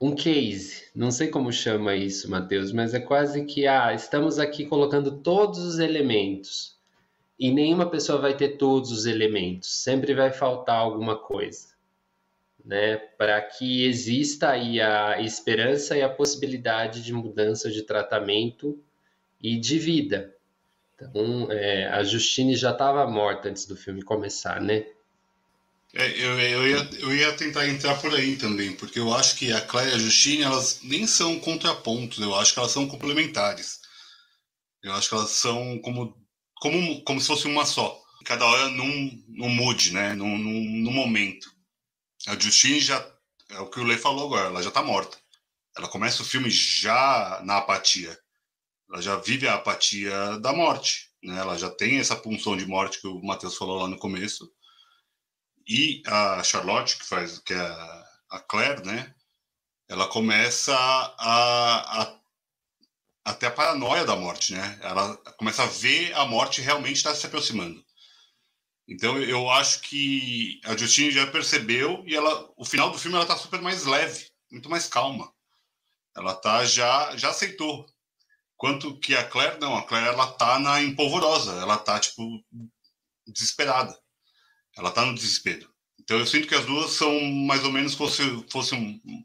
um case, não sei como chama isso, Matheus, mas é quase que ah, estamos aqui colocando todos os elementos e nenhuma pessoa vai ter todos os elementos, sempre vai faltar alguma coisa, né? Para que exista aí a esperança e a possibilidade de mudança de tratamento e de vida. Então, é, a Justine já estava morta antes do filme começar, né? É, eu, eu, ia, eu ia tentar entrar por aí também, porque eu acho que a Claire e a Justine, elas nem são contrapontos, eu acho que elas são complementares. Eu acho que elas são como, como, como se fosse uma só. Cada hora num, num mood, né? Num, num, num momento. A Justine já, é o que o Lê falou agora, ela já tá morta. Ela começa o filme já na apatia. Ela já vive a apatia da morte. Né? Ela já tem essa punção de morte que o Matheus falou lá no começo e a Charlotte, que faz que é a Claire, né? Ela começa a, a, a ter a paranoia da morte, né? Ela começa a ver a morte realmente estar se aproximando. Então eu acho que a Justine já percebeu e ela, o final do filme ela tá super mais leve, muito mais calma. Ela tá já já aceitou. Quanto que a Claire não, a Claire ela tá na empolvorosa, ela tá tipo desesperada. Ela tá no desespero. Então eu sinto que as duas são mais ou menos como se fosse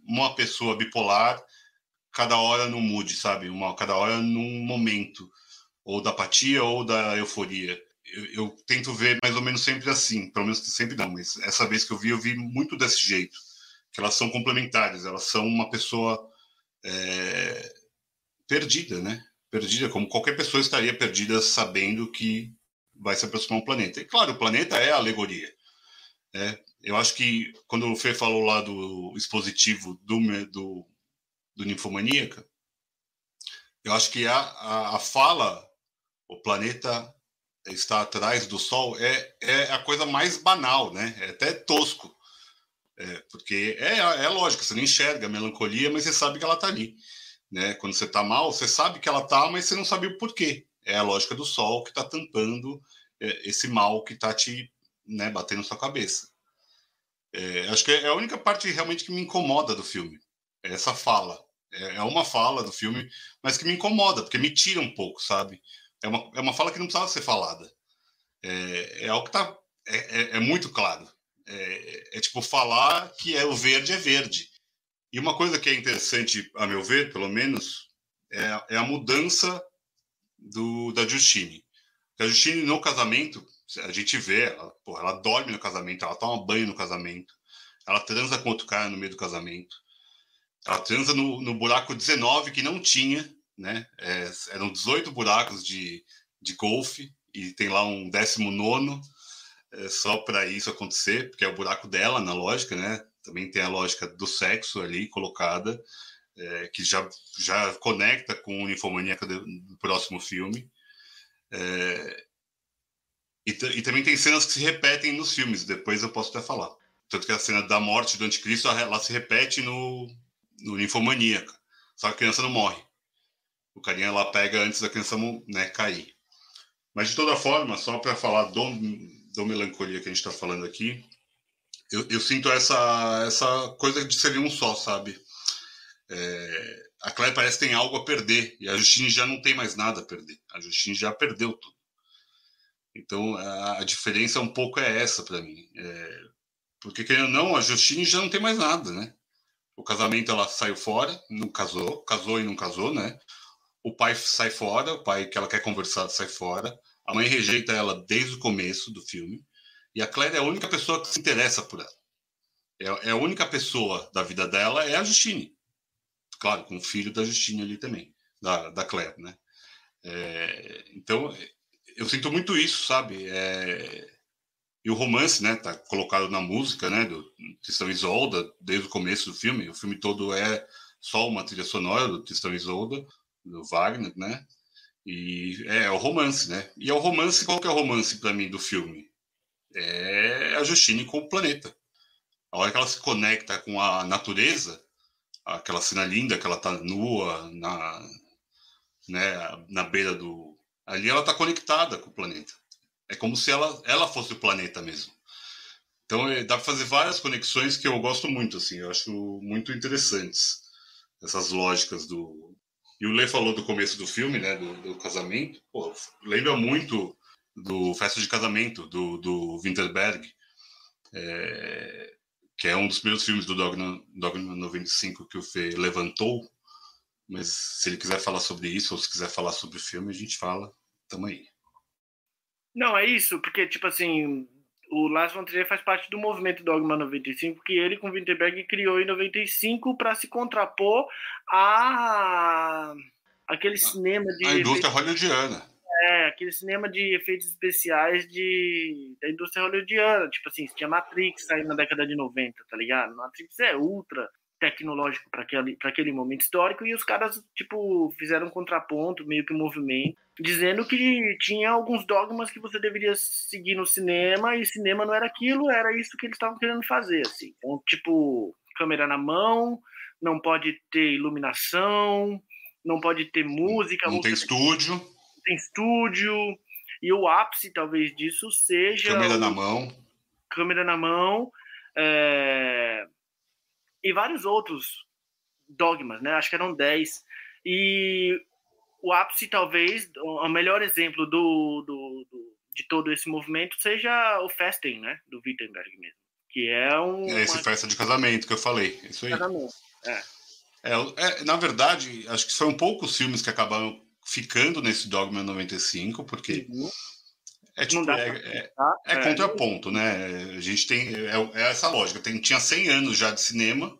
uma pessoa bipolar, cada hora no mood, sabe? Uma, cada hora num momento, ou da apatia ou da euforia. Eu, eu, tento ver mais ou menos sempre assim, pelo menos sempre não, mas essa vez que eu vi, eu vi muito desse jeito, que elas são complementares, elas são uma pessoa é, perdida, né? Perdida, como qualquer pessoa estaria perdida sabendo que vai se aproximar um planeta. E claro, o planeta é alegoria. Né? Eu acho que quando o Fê falou lá do expositivo do, do, do Ninfomaníaca, eu acho que a, a, a, fala, o planeta está atrás do Sol, é, é a coisa mais banal, né? É até tosco. É, porque é, é lógico, você não enxerga a melancolia, mas você sabe que ela está ali. Né? Quando você está mal, você sabe que ela está, mas você não sabe o porquê. É a lógica do sol que está tampando é, esse mal que está te né, batendo na sua cabeça. É, acho que é a única parte realmente que me incomoda do filme. É essa fala. É, é uma fala do filme, mas que me incomoda, porque me tira um pouco, sabe? É uma, é uma fala que não precisava ser falada. É, é algo que tá, é, é, é muito claro. É, é, tipo falar que é o verde é verde. E uma coisa que é interessante, a meu ver, pelo menos, é, é a mudança do, da Justine. A Justine, no casamento, a gente vê, ela, porra, ela dorme no casamento, ela toma banho no casamento, ela transa com outro cara no meio do casamento, ela transa no, no buraco 19 que não tinha, né? É, eram 18 buracos de, de golfe e tem lá um 19 é, só para isso acontecer, porque é o buraco dela na lógica, né? Também tem a lógica do sexo ali colocada, é, que já, já conecta com o Ninfomaníaca do, próximo filme. É, e, e, também tem cenas que se repetem nos filmes, depois eu posso até falar. Tanto que a cena da morte do anticristo, ela se repete no, no Ninfomaníaca. Só que a criança não morre. O carinha lá pega antes da criança né, cair. Mas de toda forma, só para falar do, do melancolia que a gente está falando aqui, eu, eu, sinto essa, essa coisa de ser um só, sabe? É, a Claire parece que tem algo a perder e a Justine já não tem mais nada a perder. A Justine já perdeu tudo. Então a, a diferença um pouco é essa para mim. É, porque querendo ou não, a Justine já não tem mais nada, né? O casamento ela saiu fora, não casou, casou e não casou, né? O pai sai fora, o pai que ela quer conversar sai fora. A mãe rejeita ela desde o começo do filme. E a Claire é a única pessoa que se interessa por ela. É, é a única pessoa da vida dela é a Justine. Claro, com o filho da Justine ali também, da, da Claire, né? É, então, eu sinto muito isso, sabe? É, e o romance, né, tá colocado na música, né, do Tristão Isolda, desde o começo do filme. O filme todo é só uma trilha sonora do Tristão Isolda, do Wagner, né? E é, é o romance, né? E é o romance, qual que é o romance para mim do filme? É a Justine com o planeta. A hora que ela se conecta com a natureza, aquela cena linda que ela tá nua na, né, na beira do. Ali ela tá conectada com o planeta. É como se ela, ela fosse o planeta mesmo. Então é, dá para fazer várias conexões que eu gosto muito, assim, eu acho muito interessantes essas lógicas do. E o Lê falou do começo do filme, né, do, do casamento. Pô, lembra muito do Festa de Casamento do, do Winterberg, é, que é um dos primeiros filmes do Dogma, Dogma 95 que o Fê levantou. Mas se ele quiser falar sobre isso ou se quiser falar sobre o filme, a gente fala. Tamo aí. Não, é isso, porque, tipo assim, o Lars von Trier faz parte do movimento Dogma 95, que ele com Winterberg criou em 95 para se contrapor a aquele cinema de a indústria hollywoodiana. É, aquele cinema de efeitos especiais de da indústria hollywoodiana, tipo assim, tinha Matrix aí na década de 90, tá ligado? Matrix é ultra tecnológico para aquele, aquele momento histórico e os caras tipo fizeram um contraponto, meio que um movimento, dizendo que tinha alguns dogmas que você deveria seguir no cinema e cinema não era aquilo, era isso que eles estavam querendo fazer, assim. Então, tipo, câmera na mão, não pode ter iluminação, não pode ter música, não tem estúdio, tem estúdio. E o ápice talvez disso seja câmera na mão, câmera na mão, é e vários outros dogmas, né? Acho que eram 10. E o ápice, talvez, o melhor exemplo do, do, do, de todo esse movimento seja o Festen, né? Do Wittenberg mesmo. Que é um. É esse uma... festa de casamento que eu falei. Isso aí. Casamento, é. É, é, na verdade, acho que foram poucos filmes que acabaram ficando nesse Dogma 95, porque uhum. é, tipo, é, é, é, é, contraponto, né? A gente tem é, é, essa lógica. Tem, tinha 100 anos já de cinema,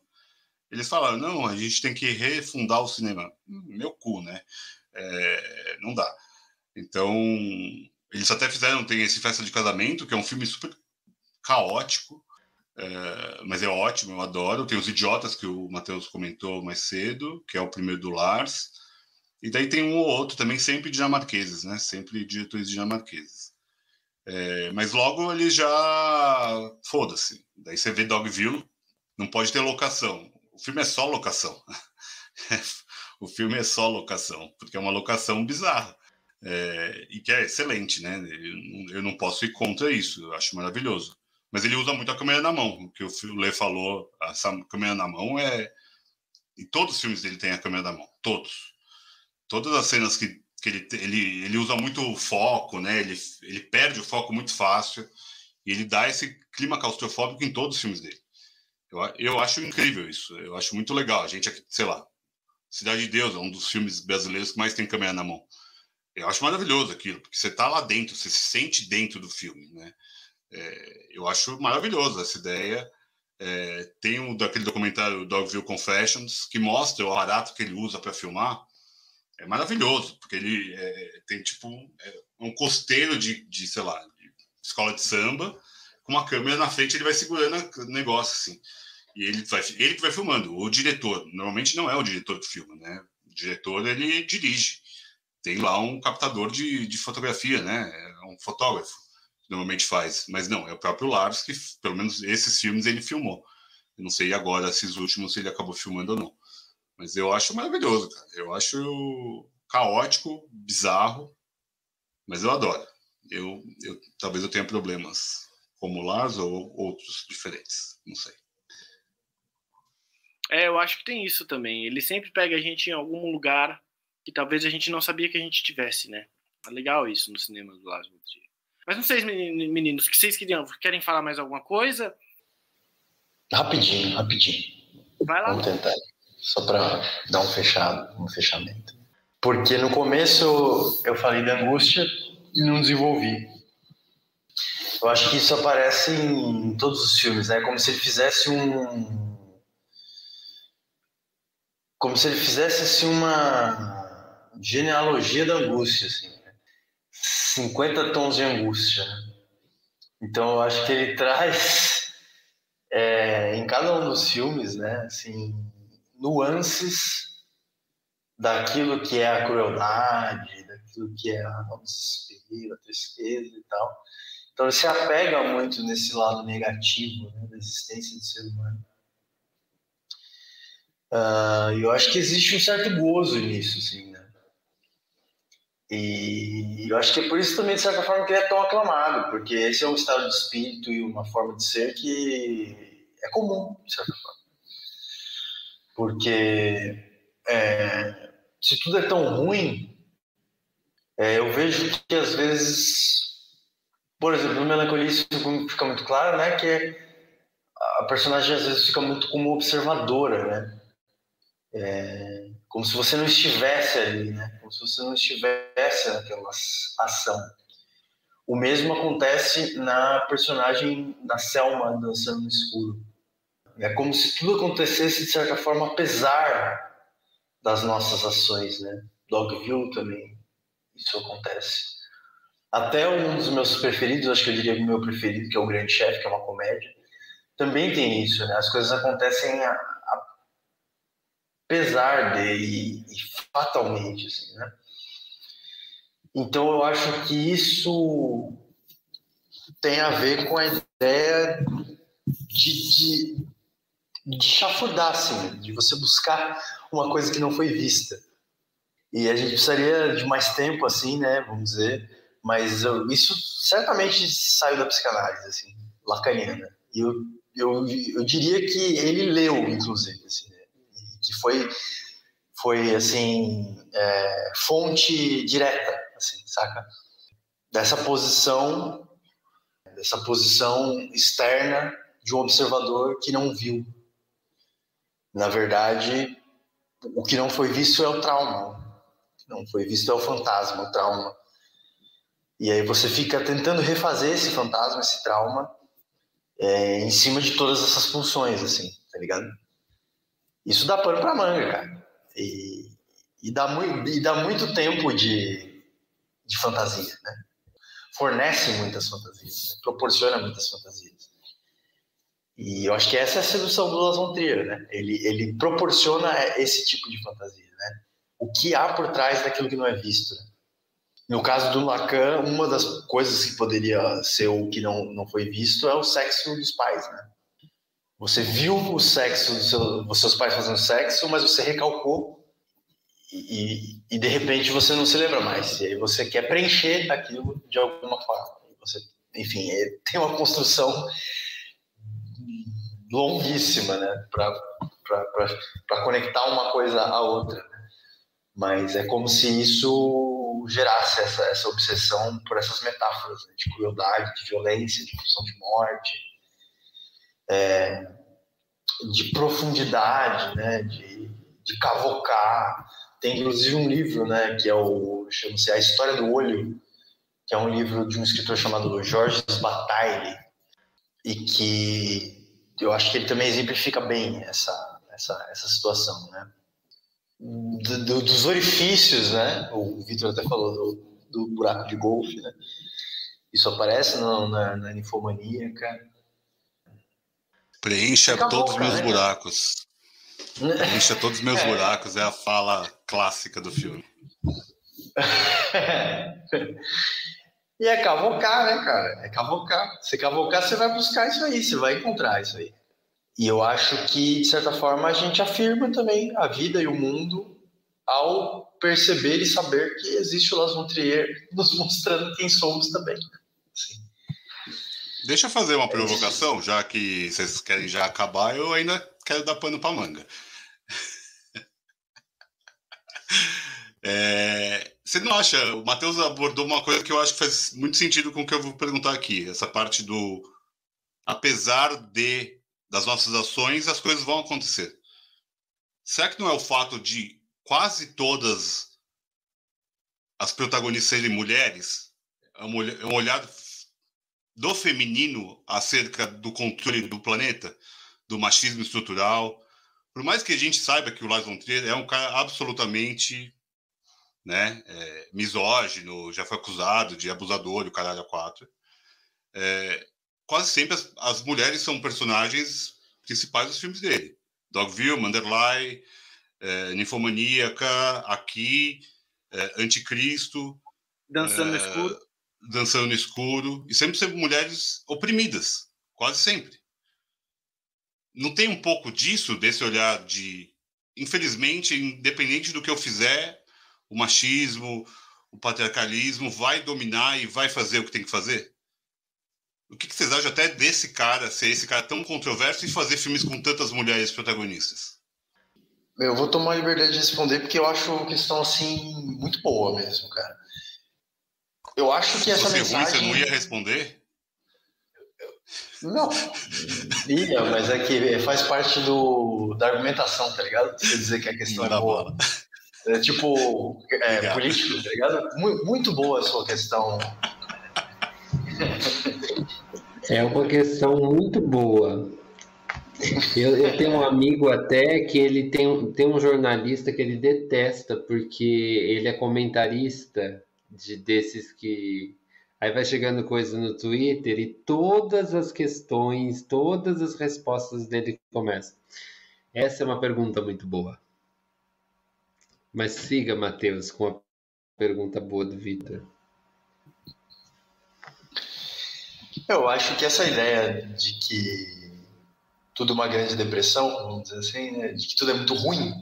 eles falaram, não, a gente tem que refundar o cinema. Meu cu, né? É, não dá. Então, eles até fizeram, tem esse Festa de Casamento, que é um filme super caótico, é, mas é ótimo, eu adoro. Tem Os Idiotas, que o Matheus comentou mais cedo, que é o primeiro do Lars. E daí tem um ou outro também, sempre dinamarqueses, né? Sempre diretores dinamarqueses. É, mas logo eles já. Foda-se. Daí você vê Dogville, não pode ter locação. O filme é só locação. o filme é só locação, porque é uma locação bizarra. É, e que é excelente, né? Eu, não posso ir contra isso, eu acho maravilhoso. Mas ele usa muito a câmera na mão, o que o Lê falou, essa câmera na mão é. Em todos os filmes dele tem a câmera na mão, todos. Todas as cenas que, que ele, ele, ele usa muito foco, né? Ele, ele perde o foco muito fácil e ele dá esse clima claustrofóbico em todos os filmes dele. Eu, eu acho incrível isso, eu acho muito legal. A gente aqui, sei lá, Cidade de Deus é um dos filmes brasileiros que mais tem câmera na mão. Eu acho maravilhoso aquilo, porque você está lá dentro, você se sente dentro do filme, né? É, eu acho maravilhoso essa ideia. É, tem um daquele documentário Dogville Confessions que mostra o aparato que ele usa para filmar. É maravilhoso, porque ele é, tem tipo um, é, um costeiro de, de, sei lá, de escola de samba, com uma câmera na frente, ele vai segurando o negócio assim. E ele, vai, ele que vai filmando. O diretor, normalmente não é o diretor que filma, né? O diretor, ele dirige. Tem lá um captador de, de fotografia, né? É um fotógrafo normalmente faz. Mas não, é o próprio Lars que, pelo menos esses filmes, ele filmou. Eu não sei agora, esses últimos, se ele acabou filmando ou não. Mas eu acho maravilhoso, cara. Eu acho caótico, bizarro, mas eu adoro. Eu, eu talvez eu tenha problemas como o Lars ou outros diferentes, não sei. É, eu acho que tem isso também. Ele sempre pega a gente em algum lugar que talvez a gente não sabia que a gente tivesse, né? É legal isso no cinema do Lars von Trier. Mas não sei, meninos, que vocês queriam, querem falar mais alguma coisa? Rapidinho, rapidinho. Vai lá. Vamos tentar. Só para dar um fechado, um fechamento. Porque no começo eu falei da angústia e não desenvolvi. Eu acho que isso aparece em todos os filmes, né? Como se ele fizesse um como se ele fizesse assim, uma genealogia da angústia, assim, 50 né? tons de angústia. Né? Então eu acho que ele traz é, em cada um dos filmes, né, assim, nuances daquilo que é a crueldade, daquilo que é a desespero, a tristeza e tal. Então ele se apega muito nesse lado negativo né, da existência do ser humano. Uh, eu acho que existe um certo gozo nisso, assim, né? E eu acho que é por isso também, de certa forma, que ele é tão aclamado, porque esse é um estado de espírito e uma forma de ser que é comum, de certa forma. Porque é, se tudo é tão ruim, é, eu vejo que às vezes, por exemplo, no Melancolia isso fica muito claro, né? Que a personagem às vezes fica muito como observadora, né? É, como se você não estivesse ali, né? Como se você não estivesse naquela ação. O mesmo acontece na personagem da Selma dançando no escuro. É como se tudo acontecesse de certa forma apesar das nossas ações, né? Dogville também isso acontece. Até um dos meus preferidos, acho que eu diria o meu preferido, que é o Grande Chefe, que é uma comédia, também tem isso, né? As coisas acontecem apesar de e, e fatalmente, assim, né? Então eu acho que isso tem a ver com a ideia de, de, de chafurdar, assim, de você buscar uma coisa que não foi vista. E a gente precisaria de mais tempo, assim, né, vamos dizer, mas eu, isso certamente saiu da psicanálise, assim, lacaniana. E eu, eu, eu diria que ele leu, inclusive, assim, que foi foi assim é, fonte direta, assim, saca? Dessa posição, dessa posição externa de um observador que não viu. Na verdade, o que não foi visto é o trauma. O que não foi visto é o fantasma, o trauma. E aí você fica tentando refazer esse fantasma, esse trauma, é, em cima de todas essas funções, assim, tá ligado? Isso dá pano para manga, cara. E, e, dá muito, e dá muito tempo de, de fantasia, né? Fornece muitas fantasias, né? proporciona muitas fantasias. E eu acho que essa é a sedução do Las Trier, né? Ele, ele proporciona esse tipo de fantasia, né? O que há por trás daquilo que não é visto, né? No caso do Lacan, uma das coisas que poderia ser o que não, não foi visto é o sexo dos pais, né? Você viu o sexo dos seu, seus pais fazendo sexo, mas você recalcou e, e, de repente você não se lembra mais. E aí você quer preencher aquilo de alguma forma. Você, enfim, é, tem uma construção longuíssima, né, para conectar uma coisa à outra. Né? Mas é como se isso gerasse essa, essa obsessão por essas metáforas né, de crueldade, de violência, de função de morte é, de profundidade, né, de, de cavocar. Tem inclusive um livro, né, que é o chama-se A História do Olho, que é um livro de um escritor chamado Jorge Bataille e que eu acho que ele também exemplifica bem essa essa, essa situação, né? Do, do, dos orifícios, né? O Vitor até falou do, do, buraco de golfe, né? Isso aparece no, na, na ninfomaníaca. Preencha todos os meus né? buracos. Preencha todos os meus é. buracos é a fala clássica do filme. e é cavocar, né, cara? É cavocar. Se cavocar, você vai buscar isso aí, você vai encontrar isso aí. E eu acho que, de certa forma, a gente afirma também a vida e o mundo ao perceber e saber que existe o Las von Trier nos mostrando quem somos também. Deixa eu fazer uma provocação, já que vocês querem já acabar, eu ainda quero dar pano para manga. É, você não acha? O Matheus abordou uma coisa que eu acho que faz muito sentido com o que eu vou perguntar aqui. Essa parte do. Apesar de das nossas ações, as coisas vão acontecer. Será que não é o fato de quase todas as protagonistas serem mulheres? É um olhar do feminino acerca do controle do planeta, do machismo estrutural. Por mais que a gente saiba que o Lars von Trier é um cara absolutamente né, é, misógino, já foi acusado de abusador, o caralho a quatro. É, quase sempre as, as, mulheres são personagens principais dos filmes dele. Dogville, Manderley, é, Ninfomaníaca, Aqui, é, Anticristo. Dançando no é, Escuro dançando no escuro, e sempre sempre mulheres oprimidas, quase sempre. Não tem um pouco disso, desse olhar de, infelizmente, independente do que eu fizer, o machismo, o patriarcalismo vai dominar e vai fazer o que tem que fazer? O que, vocês acham até desse cara, ser esse cara tão controverso e fazer filmes com tantas mulheres protagonistas? Eu vou tomar a liberdade de responder porque eu acho uma questão assim muito boa mesmo, cara. Eu acho que essa Se mensagem. Ruim, você não ia responder? Não, ia, mas é que faz parte do, da argumentação, tá ligado? Você dizer que a questão não é boa. Bola. É tipo é, político, tá ligado? Muito, muito boa a sua questão. É uma questão muito boa. Eu, eu, tenho um amigo até que ele tem, tem um jornalista que ele detesta porque ele é comentarista de desses que aí vai chegando coisa no Twitter e todas as questões, todas as respostas dele começam. Essa é uma pergunta muito boa. Mas siga, Matheus, com a pergunta boa do Vitor. Eu acho que essa ideia de que tudo é uma grande depressão, vamos dizer assim, né? de que tudo é muito ruim,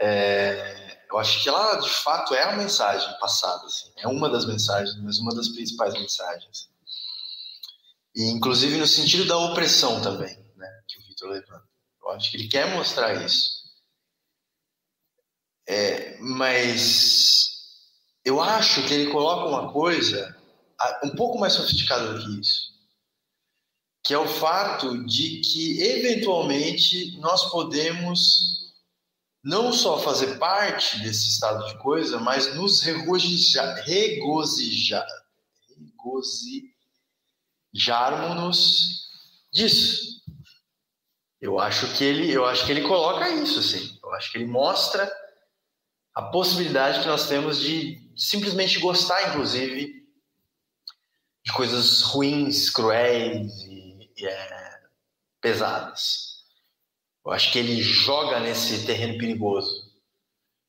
é, eu acho que ela, de fato, é a mensagem passada, assim, é uma das mensagens, mas uma das principais mensagens. E, inclusive, no sentido da opressão também, né, que o Vitor levanta. Eu acho que ele quer mostrar isso. É, mas eu acho que ele coloca uma coisa um pouco mais sofisticada do que isso, que é o fato de que, eventualmente, nós podemos não só fazer parte desse estado de coisa, mas nos regozijar, regozijar, regozijarmos disso. Eu acho que ele, eu acho que ele coloca isso, assim. Eu acho que ele mostra a possibilidade que nós temos de simplesmente gostar, inclusive, de coisas ruins, cruéis e, e é, pesadas. Eu acho que ele joga nesse terreno perigoso.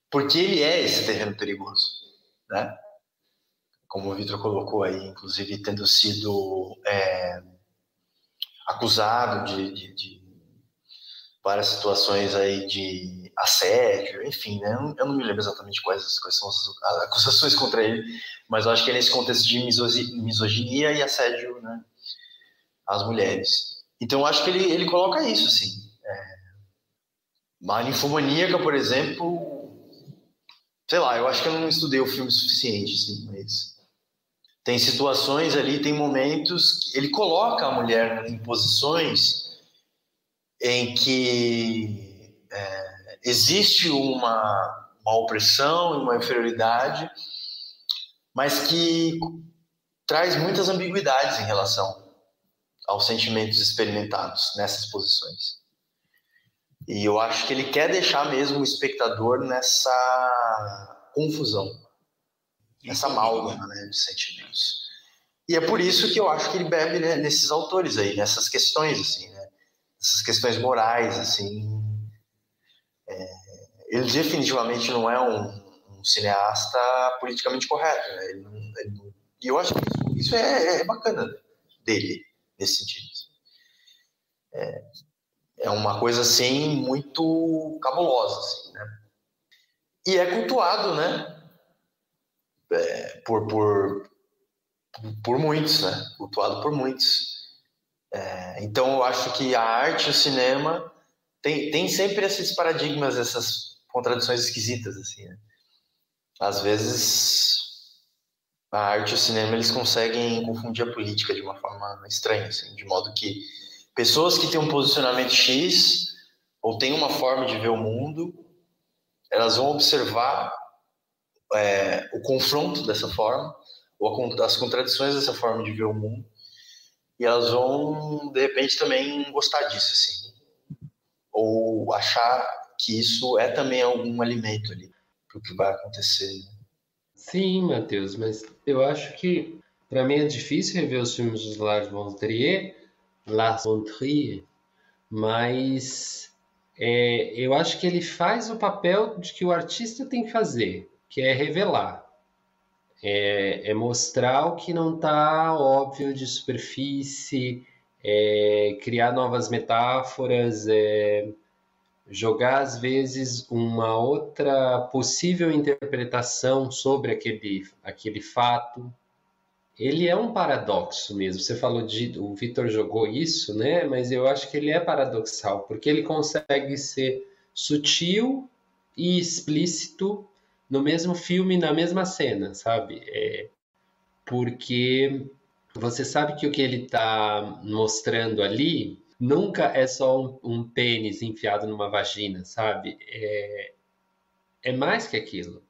Porque ele é esse terreno perigoso, né? Como o Vitor colocou aí, inclusive tendo sido é, acusado de, de, de, várias situações aí de assédio, enfim, né? Eu não me lembro exatamente quais, quais são as acusações contra ele, mas eu acho que é nesse contexto de misoginia e assédio, né? Às mulheres. Então eu acho que ele, ele coloca isso, assim. É, a ninfomaníaca, por exemplo, sei lá, eu acho que eu não estudei o filme o suficiente, assim, mas tem situações ali, tem momentos que ele coloca a mulher em posições em que é, existe uma, uma opressão, uma inferioridade, mas que traz muitas ambiguidades em relação aos sentimentos experimentados nessas posições. E eu acho que ele quer deixar mesmo o espectador nessa confusão, nessa amálgama né, de sentimentos. E é por isso que eu acho que ele bebe né, nesses autores aí, nessas questões, assim, né? Essas questões morais, assim. É, ele definitivamente não é um, um cineasta politicamente correto, né? Ele ele e eu acho que isso, isso é, é, bacana dele, nesse sentido. É, é uma coisa assim muito cabulosa, assim, né? E é cultuado, né? É, por, por, por muitos, né? Cultuado por muitos. É, então eu acho que a arte e o cinema tem, tem sempre esses paradigmas, essas contradições esquisitas, assim, né? Às vezes a arte e o cinema eles conseguem confundir a política de uma forma estranha, assim, de modo que pessoas que têm um posicionamento X ou têm uma forma de ver o mundo, elas vão observar é, o confronto dessa forma, ou as contradições dessa forma de ver o mundo, e elas vão, de repente, também gostar disso, assim. Ou achar que isso é também algum alimento ali para o que vai acontecer. Né? Sim, Matheus, mas eu acho que para mim é difícil rever os filmes de Lars von Trier, Lars von Trier, mas é, eu acho que ele faz o papel de que o artista tem que fazer, que é revelar. É, é mostrar o que não está óbvio de superfície, é, criar novas metáforas, é, jogar às vezes uma outra possível interpretação sobre aquele, aquele fato ele é um paradoxo mesmo. Você falou de. O Vitor jogou isso, né? Mas eu acho que ele é paradoxal, porque ele consegue ser sutil e explícito no mesmo filme, na mesma cena, sabe? É, porque você sabe que o que ele está mostrando ali nunca é só um, um, pênis enfiado numa vagina, sabe? É, é mais que aquilo.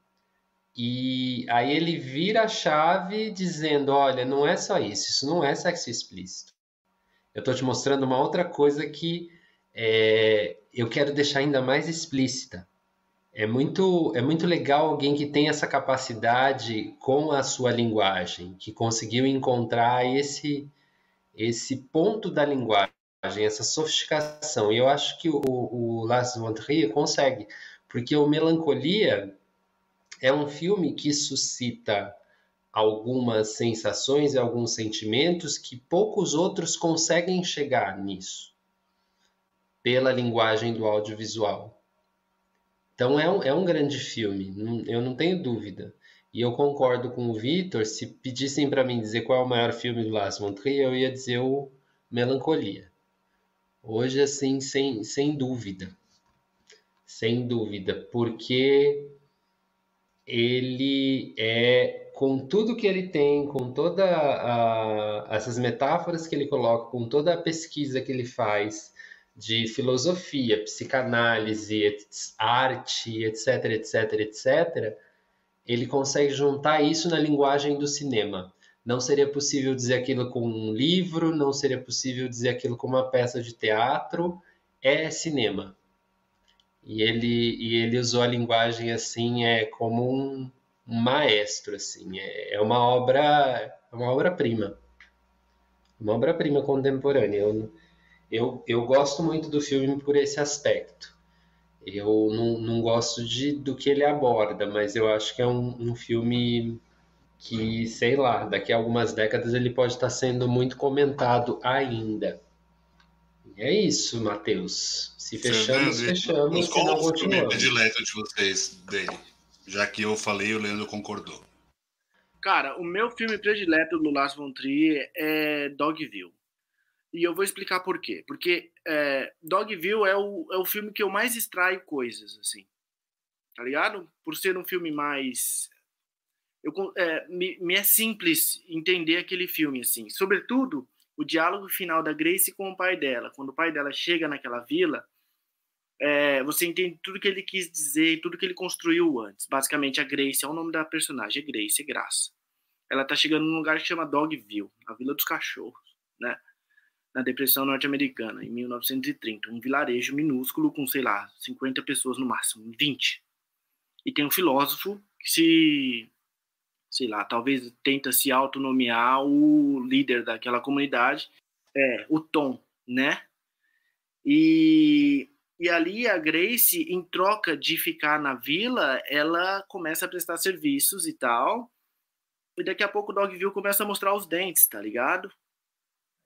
E aí ele vira a chave dizendo: olha, não é só isso, isso não é sexo explícito. Eu estou te mostrando uma outra coisa que é, eu quero deixar ainda mais explícita. É muito, é muito legal alguém que tem essa capacidade com a sua linguagem, que conseguiu encontrar esse, esse ponto da linguagem, essa sofisticação. E eu acho que o, o Lars von Trier consegue, porque o Melancolia é um filme que suscita algumas sensações e alguns sentimentos que poucos outros conseguem chegar nisso pela linguagem do audiovisual. Então é um, é um grande filme, eu não tenho dúvida. E eu concordo com o Vitor, se pedissem para mim dizer qual é o maior filme do Lars von Trier, eu ia dizer o Melancolia. Hoje, assim, sem, sem dúvida. Sem dúvida, porque ele é com tudo que ele tem, com todas essas metáforas que ele coloca, com toda a pesquisa que ele faz de filosofia, psicanálise, arte, etc, etc, etc, ele consegue juntar isso na linguagem do cinema. Não seria possível dizer aquilo com um livro, não seria possível dizer aquilo com uma peça de teatro, é cinema. E ele, e ele usou a linguagem assim, é como um, maestro, assim, é, é uma obra, é uma obra-prima. Uma obra-prima contemporânea. Eu, eu, eu gosto muito do filme por esse aspecto. Eu não, não gosto de, do que ele aborda, mas eu acho que é um, um filme que, sei lá, daqui a algumas décadas ele pode estar sendo muito comentado ainda. é isso, Matheus. Se fechamos, Fernando, fechamos, Qual o filme predileto de vocês dele? Já que eu falei, o Leandro concordou. Cara, o meu filme predileto do Lars von Trier é Dogville. E eu vou explicar por quê. Porque é, Dogville é o, é o filme que eu mais extraio coisas, assim. Tá ligado? Por ser um filme mais... Eu, é, me, me é simples entender aquele filme, assim. Sobretudo, o diálogo final da Grace com o pai dela. Quando o pai dela chega naquela vila, é, você entende tudo que ele quis dizer e tudo que ele construiu antes. Basicamente, a Grace é o nome da personagem, é Grace, é graça. Ela tá chegando num lugar que chama Dogville, a Vila dos Cachorros, né? Na Depressão Norte-Americana, em 1930. Um vilarejo minúsculo com, sei lá, 50 pessoas no máximo, 20. E tem um filósofo que se, sei lá, talvez tenta se autonomear o líder daquela comunidade, é, o Tom, né? E e ali a Grace, em troca de ficar na vila, ela começa a prestar serviços e tal. E daqui a pouco o Dogville começa a mostrar os dentes, tá ligado?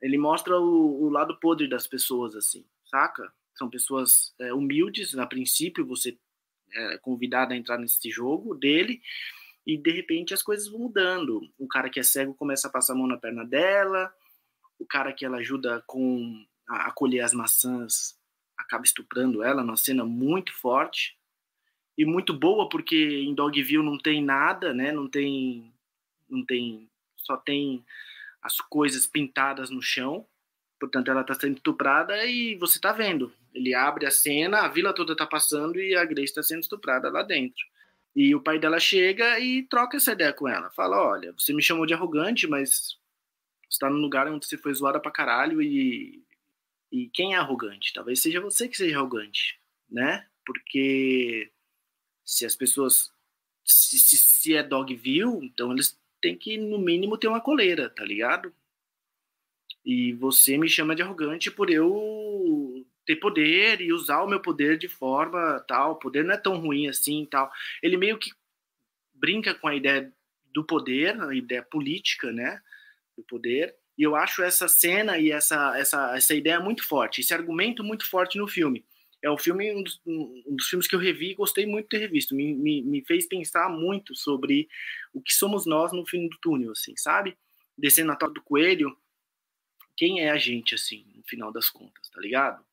Ele mostra o, o lado podre das pessoas, assim, saca? São pessoas é, humildes, a princípio você é convidado a entrar nesse jogo dele, e de repente as coisas vão mudando. O cara que é cego começa a passar a mão na perna dela, o cara que ela ajuda com a, a colher as maçãs acaba estuprando ela numa cena muito forte e muito boa porque em Dogville não tem nada, né? Não tem não tem só tem as coisas pintadas no chão. Portanto, ela está sendo estuprada e você está vendo. Ele abre a cena, a vila toda está passando e a Grace está sendo estuprada lá dentro. E o pai dela chega e troca essa ideia com ela. Fala, olha, você me chamou de arrogante, mas você está num lugar onde você foi zoada pra caralho e e quem é arrogante? Talvez seja você que seja arrogante, né? Porque se as pessoas. Se, se, se é Dogville, então eles têm que, no mínimo, ter uma coleira, tá ligado? E você me chama de arrogante por eu ter poder e usar o meu poder de forma tal. O poder não é tão ruim assim tal. Ele meio que brinca com a ideia do poder, a ideia política, né? Do poder. E eu acho essa cena e essa, essa, essa ideia muito forte, esse argumento muito forte no filme. É o filme, um dos, um dos filmes que eu revi e gostei muito de ter revisto. Me, me, me, fez pensar muito sobre o que somos nós no fim do túnel, assim, sabe? Descendo na toca do coelho, quem é a gente, assim, no final das contas, tá ligado?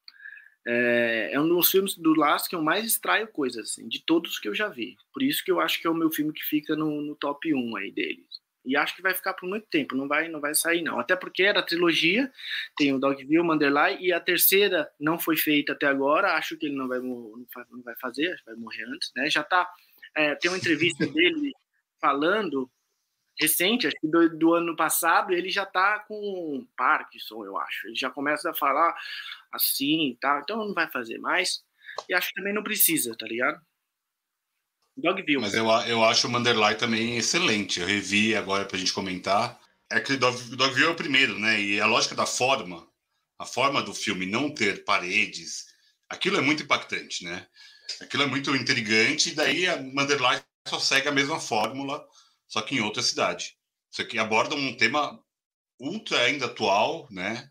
É, é um dos filmes do Last que eu mais extraio coisas, assim, de todos que eu já vi. Por isso que eu acho que é o meu filme que fica no, no top 1 aí deles. E acho que vai ficar por muito tempo, não vai, não vai sair não. Até porque era a trilogia, tem o Dogville, o Manderley, e a terceira não foi feita até agora, acho que ele não vai, não vai fazer, vai morrer antes, né? Já tá, é, tem uma entrevista dele falando, recente, acho que do, do ano passado, ele já tá com Parkinson, eu acho. Ele já começa a falar assim e tal, então não vai fazer mais. E acho que também não precisa, tá ligado? Dogville. Mas eu, eu acho o Manderley também excelente. Eu revi agora pra gente comentar. É que Dog, Dogville é o primeiro, né? E a lógica da forma, a forma do filme não ter paredes, aquilo é muito impactante, né? Aquilo é muito intrigante, e daí a Manderley só segue a mesma fórmula, só que em outra cidade. Isso aqui aborda um tema ultra ainda atual, né?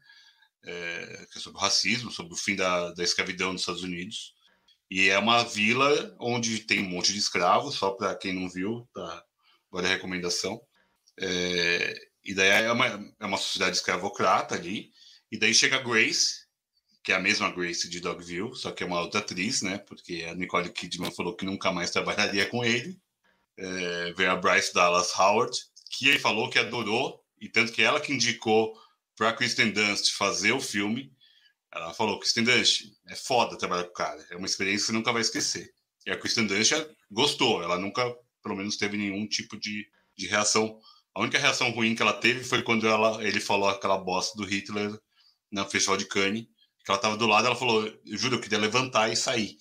É, é sobre o racismo, sobre o fim da, da escravidão nos Estados Unidos. E é uma vila onde tem um monte de escravos, só para quem não viu, tá? agora a recomendação. É, e daí é uma, é uma sociedade escravocrata ali. E daí chega a Grace, que é a mesma Grace de Dogville, só que é uma outra atriz, né? Porque a Nicole Kidman falou que nunca mais trabalharia com ele. É, a Bryce Dallas Howard, que ele falou que adorou, e tanto que ela que indicou para Kristen Dunst fazer o filme. Ela falou, Kristen Dunst, é foda trabalhar com o cara, é uma experiência que você nunca vai esquecer. E a Kristen Dunst gostou, ela nunca, pelo menos, teve nenhum tipo de, de reação. A única reação ruim que ela teve foi quando ela, ele falou aquela bosta do Hitler no Festival de Cannes, que ela tava do lado, ela falou, eu juro, eu queria levantar e sair.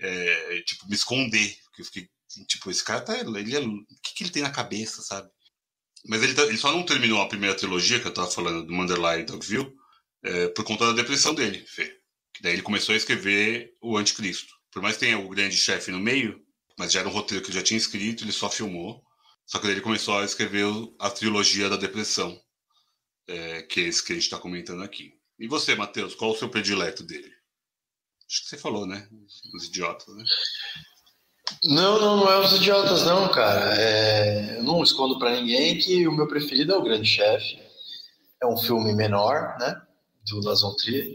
É, tipo, me esconder, porque eu fiquei, tipo, esse cara tá, ele é, o que, que ele tem na cabeça, sabe? Mas ele, tá, ele só não terminou a primeira trilogia que eu tava falando do Manderley e Dogville é, por conta da depressão dele, Fê. Que daí ele começou a escrever o Anticristo. Por mais que tenha o grande chefe no meio, mas já era um roteiro que ele já tinha escrito, ele só filmou. Só que daí ele começou a escrever a trilogia da depressão, é, que é esse que a gente está comentando aqui. E você, Matheus, qual o seu predileto dele? Acho que você falou, né? Os idiotas, né? Não, não, não é os idiotas, não, cara. É... Eu não escondo para ninguém que o meu preferido é o Grande Chefe. É um filme menor, né? Do Las von Trier.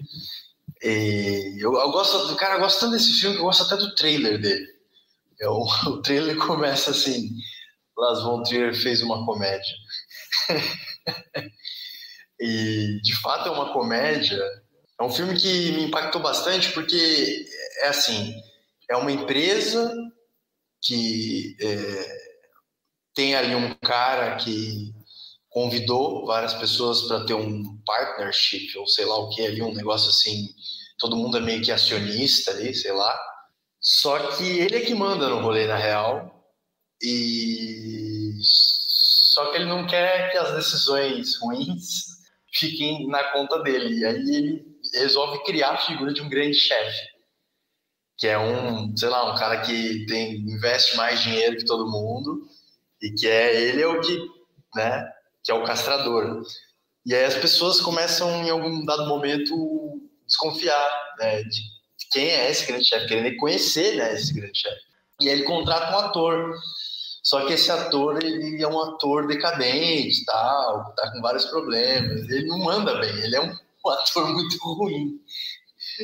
E eu, eu gosto, cara, eu gosto tanto desse filme que eu gosto até do trailer dele. É, o, trailer começa assim: Las von Trier fez uma comédia. e de fato é uma comédia. É um filme que me impactou bastante porque é assim: é uma empresa que é, tem ali um cara que convidou várias pessoas para ter um partnership ou sei lá o que ali, um negócio assim, todo mundo é meio que acionista ali, sei lá. Só que ele é que manda no rolê na real e só que ele não quer que as decisões ruins fiquem na conta dele. E aí ele resolve criar a figura de um grande chefe que é um, sei lá, um cara que tem investe mais dinheiro que todo mundo e que é ele é o que, né, que é o castrador. E aí as pessoas começam em algum dado momento desconfiar, né, de quem é esse grande chefe, querendo conhecer, né, esse grande chefe. E aí ele contrata um ator. Só que esse ator, ele é um ator decadente, tal, tá com vários problemas. Ele não manda bem, ele é um, um ator muito ruim.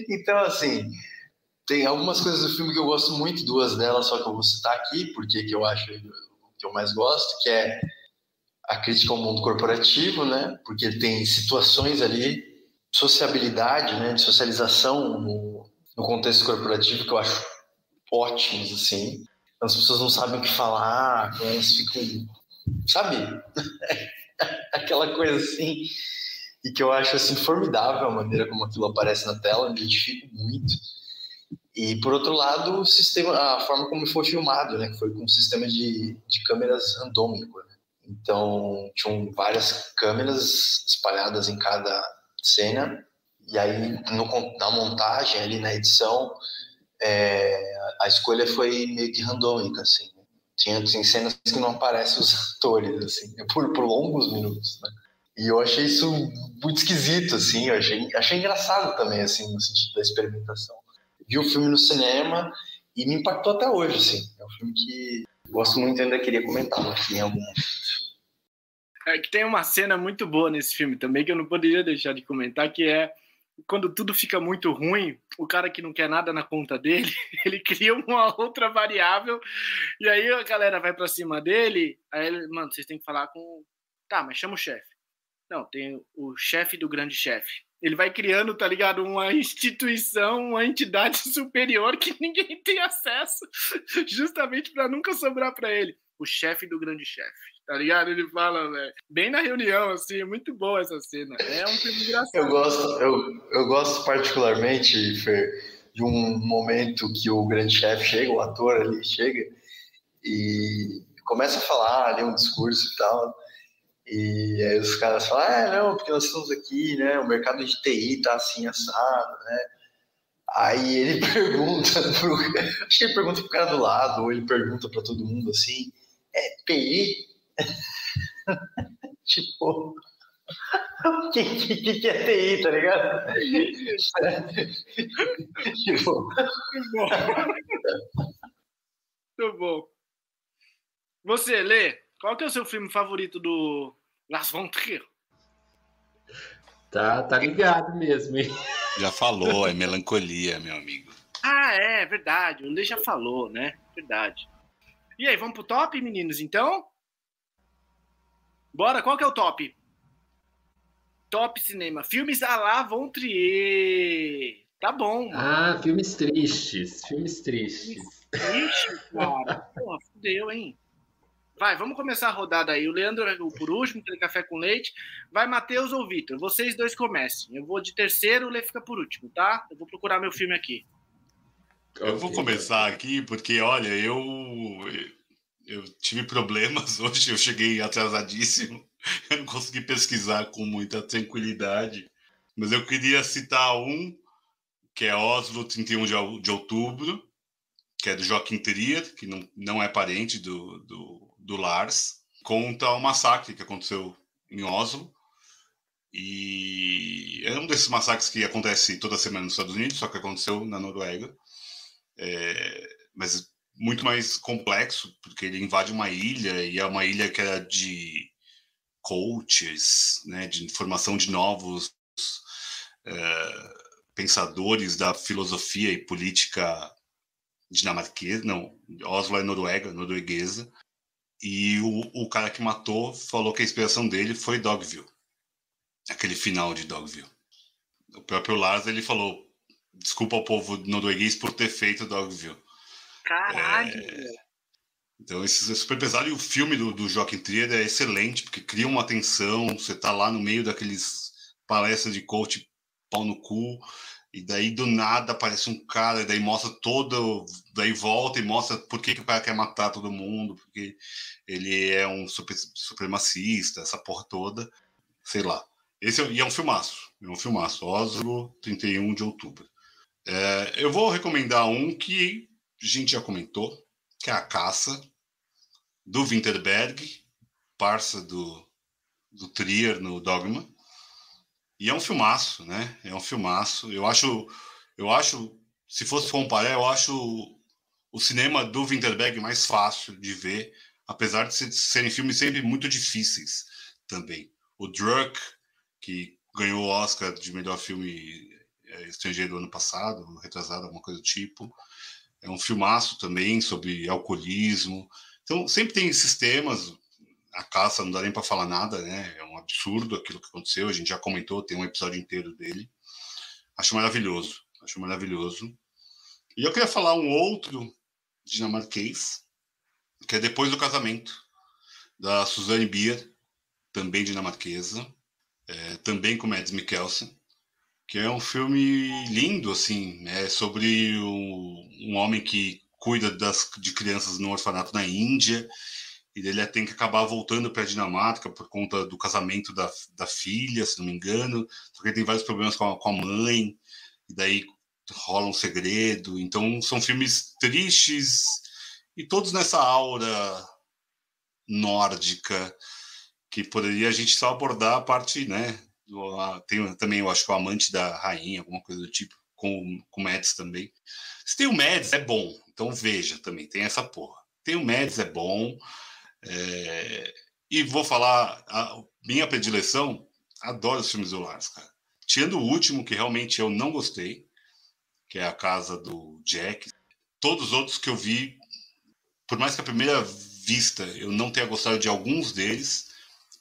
Então, assim, tem algumas coisas do filme que eu gosto muito, duas delas só que eu vou citar aqui, porque que eu acho que eu mais gosto, que é a crítica ao mundo corporativo, né? Porque tem situações ali, sociabilidade, né? De socialização no, no contexto corporativo que eu acho ótimos, assim. As pessoas não sabem o que falar, elas ficam, sabe? Aquela coisa assim, e que eu acho assim formidável a maneira como aquilo aparece na tela, me identifico muito. E por outro lado, o sistema, a forma como foi filmado, né, que foi com um sistema de, de câmeras randômico. Né? Então, tinham várias câmeras espalhadas em cada cena, e aí no, na montagem, ali na edição, é, a escolha foi meio que randômica, assim. Tinha, tinha cenas que não aparecem os atores, assim, por, por longos minutos, né? E eu achei isso muito esquisito, assim, eu achei, achei engraçado também, assim, no sentido da experimentação vi o filme no cinema e me impactou até hoje, assim. É um filme que gosto muito e ainda queria comentar aqui em algum é que tem uma cena muito boa nesse filme também que eu não poderia deixar de comentar, que é quando tudo fica muito ruim, o cara que não quer nada na conta dele, ele cria uma outra variável e aí a galera vai para cima dele, aí ele, mano, vocês têm que falar com, tá, mas chama o chefe. Não, tem o chefe do grande chefe. Ele vai criando, tá ligado? Uma instituição, uma entidade superior que ninguém tem acesso, justamente para nunca sobrar para ele. O chefe do grande chefe, tá ligado? Ele fala, velho, bem na reunião, assim, é muito boa essa cena. É um filme engraçado. Eu gosto, eu, eu gosto particularmente, Fer, de um momento que o grande chefe chega, o ator ali chega, e começa a falar ali um discurso e tal. E aí os caras falam, ah, não, porque nós estamos aqui, né? O mercado de TI tá assim assado, né? Aí ele pergunta pro. Acho que ele pergunta pro cara do lado, ou ele pergunta para todo mundo assim, é TI? tipo. O que, que, que, é TI, tá ligado? tipo... Muito bom. Muito bom. Você, Lê, qual que é o seu filme favorito do Las Von Trier? Tá, tá ligado mesmo, hein? Já falou, é melancolia, meu amigo. Ah, é, verdade. O Lê já falou, né? Verdade. E aí, vamos pro top, meninos, então? Bora, qual que é o top? Top cinema. Filmes a la Von Trier. Tá bom. Mano. Ah, filmes tristes. Filmes tristes. Filmes tristes, cara. Porra, fudeu, hein? Vai, vamos começar a rodada aí. O Leandro é por último, tem café com leite. Vai Matheus ou Vitor? Vocês dois comecem. Eu vou de terceiro, o Lê fica por último, tá? Eu vou procurar meu filme aqui. Eu vou começar aqui porque, olha, eu eu tive problemas hoje, eu cheguei atrasadíssimo. Eu não consegui pesquisar com muita tranquilidade. Mas eu queria citar um, que é Oslo, 31 de outubro, que é do Joaquim Trier, que não, não é parente do, do do Lars conta o massacre que aconteceu em Oslo E é um desses massacres que acontece toda semana nos Estados Unidos, só que aconteceu na Noruega. É, mas muito mais complexo, porque ele invade uma ilha e é uma ilha que era de coaches, né, de formação de novos é, pensadores da filosofia e política dinamarquesa, não, Oslo é Noruega, norueguesa, e o, o cara que matou falou que a inspiração dele foi Dogville, aquele final de Dogville. O próprio Lars, ele falou, desculpa ao povo norueguês por ter feito Dogville. Caralho! É... Então, esse é super pesado. E o filme do, do Joaquim Trier é excelente, porque cria uma tensão. Você tá lá no meio daqueles palestras de coach pau no cu. E daí, do nada, aparece um cara. E daí mostra todo. Daí volta e mostra por que, que o cara quer matar todo mundo. Porque ele é um super, supremacista, essa porra toda. Sei lá. Esse é, e é um filmaço. É um filmaço. Oslo, 31 de outubro. É, eu vou recomendar um que gente já comentou, que é A Caça, do Winterberg, parça do, do Trier no Dogma. E é um filmaço, né? É um filmaço. Eu acho, eu acho, se fosse comparar, eu acho o cinema do Winterberg mais fácil de ver, apesar de serem filmes sempre muito difíceis também. O Druk, que ganhou o Oscar de melhor filme é, estrangeiro ano passado, retrasado, alguma coisa do tipo. É um filmaço também sobre alcoolismo. Então, sempre tem esses temas. A caça não dá nem para falar nada, né? É um absurdo aquilo que aconteceu. A gente já comentou, tem um episódio inteiro dele. Acho maravilhoso. Acho maravilhoso. E eu queria falar um outro dinamarquês, que é Depois do Casamento, da Suzanne Bier, também dinamarquesa, é, também com Mads Mikkelsen que é um filme lindo, assim, é sobre um, um homem que cuida das, de crianças no orfanato na Índia, e ele tem que acabar voltando para a Dinamarca por conta do casamento da, da filha, se não me engano, só que ele tem vários problemas com a, com a mãe, e daí rola um segredo, então são filmes tristes, e todos nessa aura nórdica, que poderia a gente só abordar a parte, né, tem também, eu acho que o Amante da Rainha, alguma coisa do tipo, com, com o Mads também. Se tem o Mads, é bom. Então veja também, tem essa porra. Tem o Mads, é bom. É... E vou falar, a minha predileção, adoro os filmes do Lars, cara. Tirando o último, que realmente eu não gostei, que é a casa do Jack. Todos os outros que eu vi, por mais que a primeira vista eu não tenha gostado de alguns deles,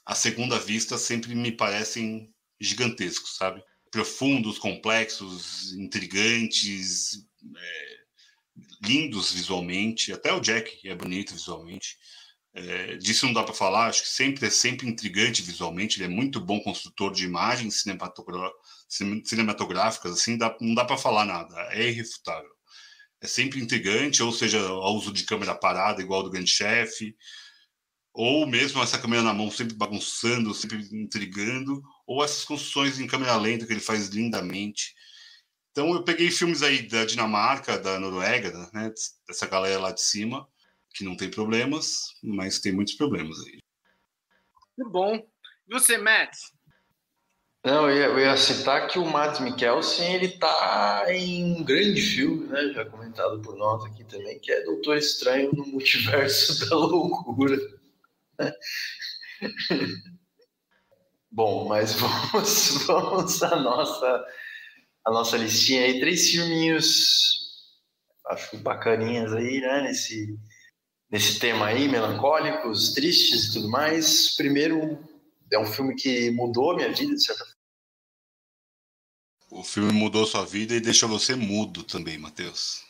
a segunda vista sempre me parecem gigantescos, sabe? Profundos, complexos, intrigantes, é, lindos visualmente. Até o Jack é bonito visualmente. É, disso não dá para falar, acho que sempre é sempre intrigante visualmente. Ele é muito bom construtor de imagens cinematográficas, assim, dá, não dá para falar nada, é irrefutável. É sempre intrigante, ou seja, o uso de câmera parada, igual do Grande Chefe, ou mesmo essa câmera na mão sempre bagunçando, sempre intrigando, ou essas construções em câmera lenta que ele faz lindamente. Então eu peguei filmes aí da Dinamarca, da Noruega, né, dessa galera lá de cima, que não tem problemas, mas tem muitos problemas aí. Muito bom. E você, Matt? Não, eu ia, eu ia, citar que o Mads Mikkelsen, ele tá em um grande filme, né, já comentado por nós aqui também, que é Doutor Estranho no Multiverso da Loucura. Bom, mas vamos, vamos à nossa, a nossa listinha aí. Três filminhos, acho bacaninhas aí, né? Nesse, nesse tema aí, melancólicos, tristes e tudo mais. Primeiro, é um filme que mudou a minha vida, de certa forma. O filme mudou sua vida e deixou você mudo também, Matheus.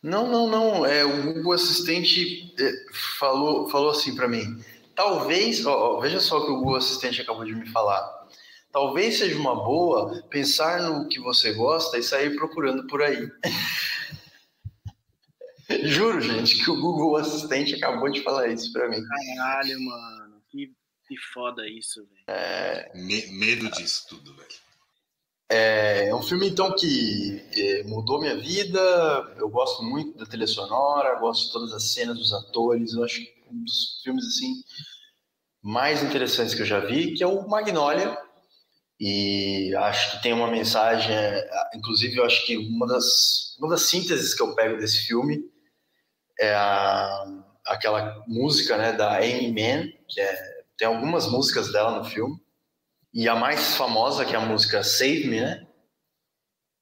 Não, não, não. É, o Google Assistente é, falou, falou assim para mim. Talvez, ó, veja só o que o Google Assistente acabou de me falar. Talvez seja uma boa pensar no que você gosta e sair procurando por aí. Juro, gente, que o Google Assistente acabou de falar isso para mim. Caralho, mano. Que, que foda isso, velho. É... Me, medo disso tudo, velho. É, é um filme, então, que é, mudou minha vida. Eu gosto muito da trilha sonora, gosto de todas as cenas dos atores. Eu acho um dos filmes, assim, mais interessantes que eu já vi, que é o Magnolia, E acho que tem uma mensagem, é, inclusive eu acho que uma das, uma das sínteses que eu pego desse filme é a, aquela música né, da Amy Mann, que é, tem algumas músicas dela no filme, e a mais famosa, que é a música Save Me, né?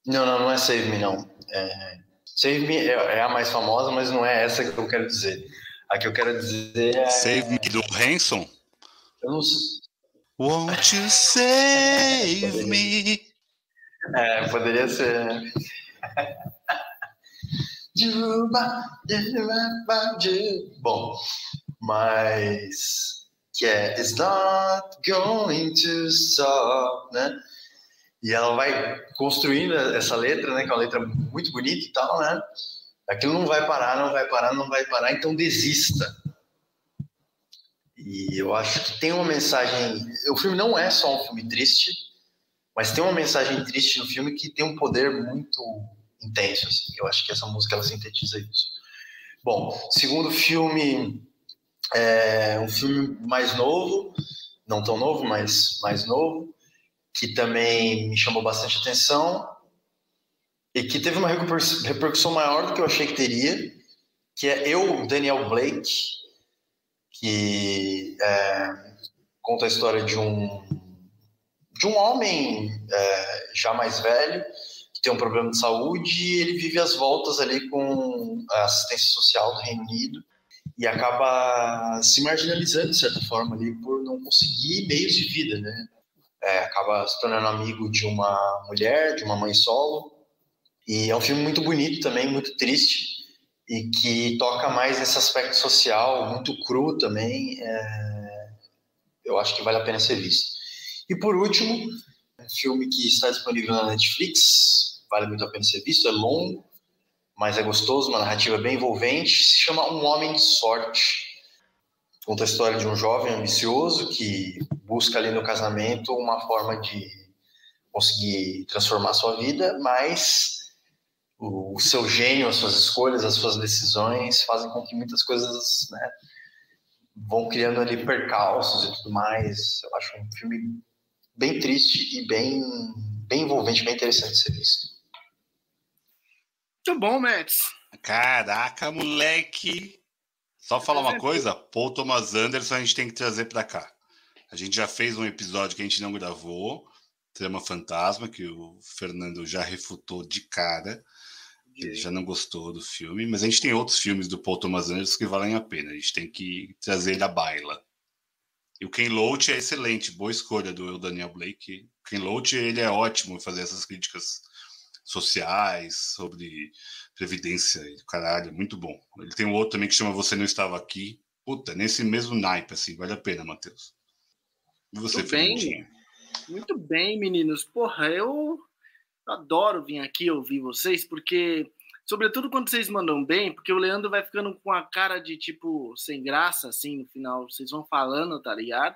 Não, não, não é Save Me, não. É, Save Me é, é, a mais famosa, mas não é essa que eu quero dizer. A que eu quero dizer é... Save Me do Hanson? Eu não sei. Won't you save me? É, poderia ser. Né? Bom, mas que é It's not going to stop, né? E ela vai construindo essa letra, né? Que é uma letra muito bonita e tal, né? Aquilo não vai parar, não vai parar, não vai parar, então desista. E eu acho que tem uma mensagem. O filme não é só um filme triste, mas tem uma mensagem triste no filme que tem um poder muito intenso. Assim. Eu acho que essa música ela sintetiza isso. Bom, segundo filme, é um filme mais novo, não tão novo, mas mais novo, que também me chamou bastante atenção e que teve uma repercussão maior do que eu achei que teria, que é Eu, Daniel Blake, que é, conta a história de um de um homem é, já mais velho que tem um problema de saúde e ele vive as voltas ali com a assistência social do Reino Unido e acaba se marginalizando de certa forma ali por não conseguir meios de vida, né? É, acaba se tornando amigo de uma mulher, de uma mãe solo e é um filme muito bonito também, muito triste e que toca mais nesse aspecto social, muito cru também, é, eu acho que vale a pena ser visto. E por último, um filme que está disponível na Netflix, vale muito a pena ser visto, é longo, mas é gostoso, uma narrativa bem envolvente, se chama Um Homem de Sorte. Conta a história de um jovem ambicioso que busca ali no casamento uma forma de conseguir transformar sua vida, mas o, seu gênio, as suas escolhas, as suas decisões fazem com que muitas coisas né, vão criando ali percalços e tudo mais. Eu acho um filme bem triste e bem, bem envolvente, bem interessante de ser visto. Muito bom, Max. Caraca, moleque! Só falar uma coisa, Paul Thomas Anderson a gente tem que trazer para cá. A gente já fez um episódio que a gente não gravou, Trama Fantasma, que o Fernando já refutou de cara. Ele já não gostou do filme, mas a gente tem outros filmes do Paul Thomas Anderson que valem a pena. A gente tem que trazer ele à baila. E o Ken Loach é excelente, boa escolha do Daniel Blake. O Ken Loach ele é ótimo em fazer essas críticas sociais sobre previdência e caralho, é muito bom. Ele tem um outro também que chama Você Não Estava Aqui. Puta, nesse mesmo naipe, assim, vale a pena, Matheus. E você, bem, muito bem, meninos. Porra, eu adoro vir aqui ouvir vocês, porque, sobretudo quando vocês mandam bem, porque o Leandro vai ficando com a cara de tipo, sem graça, assim, no final, vocês vão falando, tá ligado?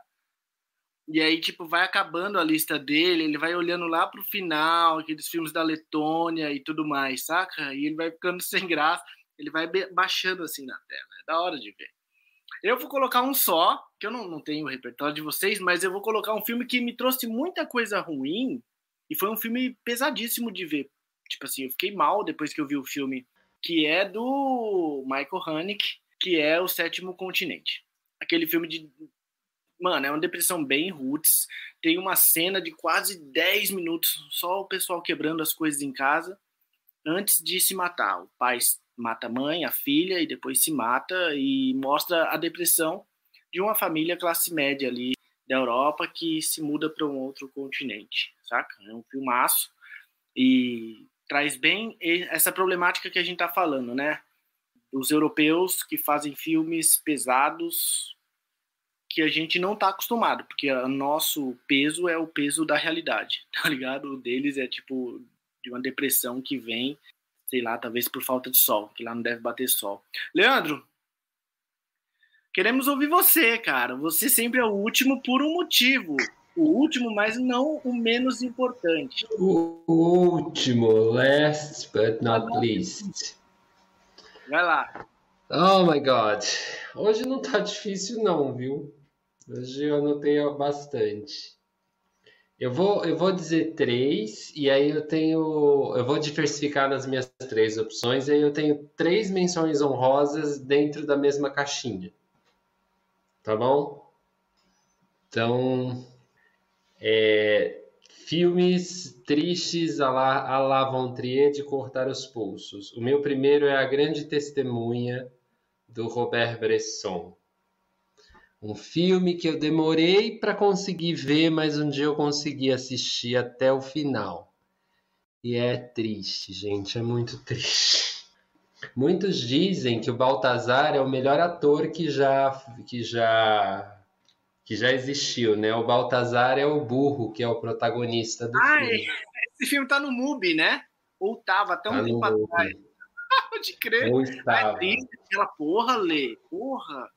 E aí, tipo, vai acabando a lista dele, ele vai olhando lá pro final, aqueles filmes da Letônia e tudo mais, saca? E ele vai ficando sem graça, ele vai baixando assim na tela. É da hora de ver. Eu vou colocar um só, que eu não, não tenho o repertório de vocês, mas eu vou colocar um filme que me trouxe muita coisa ruim, e foi um filme pesadíssimo de ver. Tipo assim, eu fiquei mal depois que eu vi o filme, que é do Michael Haneke, que é O Sétimo Continente. Aquele filme de. Mano, é uma depressão bem roots. Tem uma cena de quase 10 minutos, só o pessoal quebrando as coisas em casa, antes de se matar. O pai mata a mãe, a filha, e depois se mata, e mostra a depressão de uma família classe média ali da Europa que se muda para um outro continente, saca? É um filmaço e traz bem essa problemática que a gente está falando, né? Os europeus que fazem filmes pesados que a gente não está acostumado, porque o nosso peso é o peso da realidade, tá ligado? O deles é tipo de uma depressão que vem, sei lá, talvez por falta de sol, que lá não deve bater sol. Leandro, Queremos ouvir você, cara. Você sempre é o último por um motivo. O último, mas não o menos importante. O último, last but not least. Vai lá. Oh my God. Hoje não tá difícil não, viu? Hoje eu anotei bastante. Eu vou, eu vou dizer três, e aí eu tenho. Eu vou diversificar nas minhas três opções, e aí eu tenho três menções honrosas dentro da mesma caixinha. Tá bom? Então. É, filmes tristes a la, a Von Trier de cortar os pulsos. O meu primeiro é A Grande Testemunha, do Robert Bresson. Um filme que eu demorei para conseguir ver, mas um dia eu consegui assistir até o final. E é triste, gente, é muito triste. Muitos dizem que o Baltazar é o melhor ator que já que já que já existiu, né? O Baltazar é o burro, que é o protagonista do ah, filme. Esse filme tá no MUBI, né? Ou tava até um tá tempo atrás. Pode crer. Ou estava. É triste aquela porra, Lê. Porra.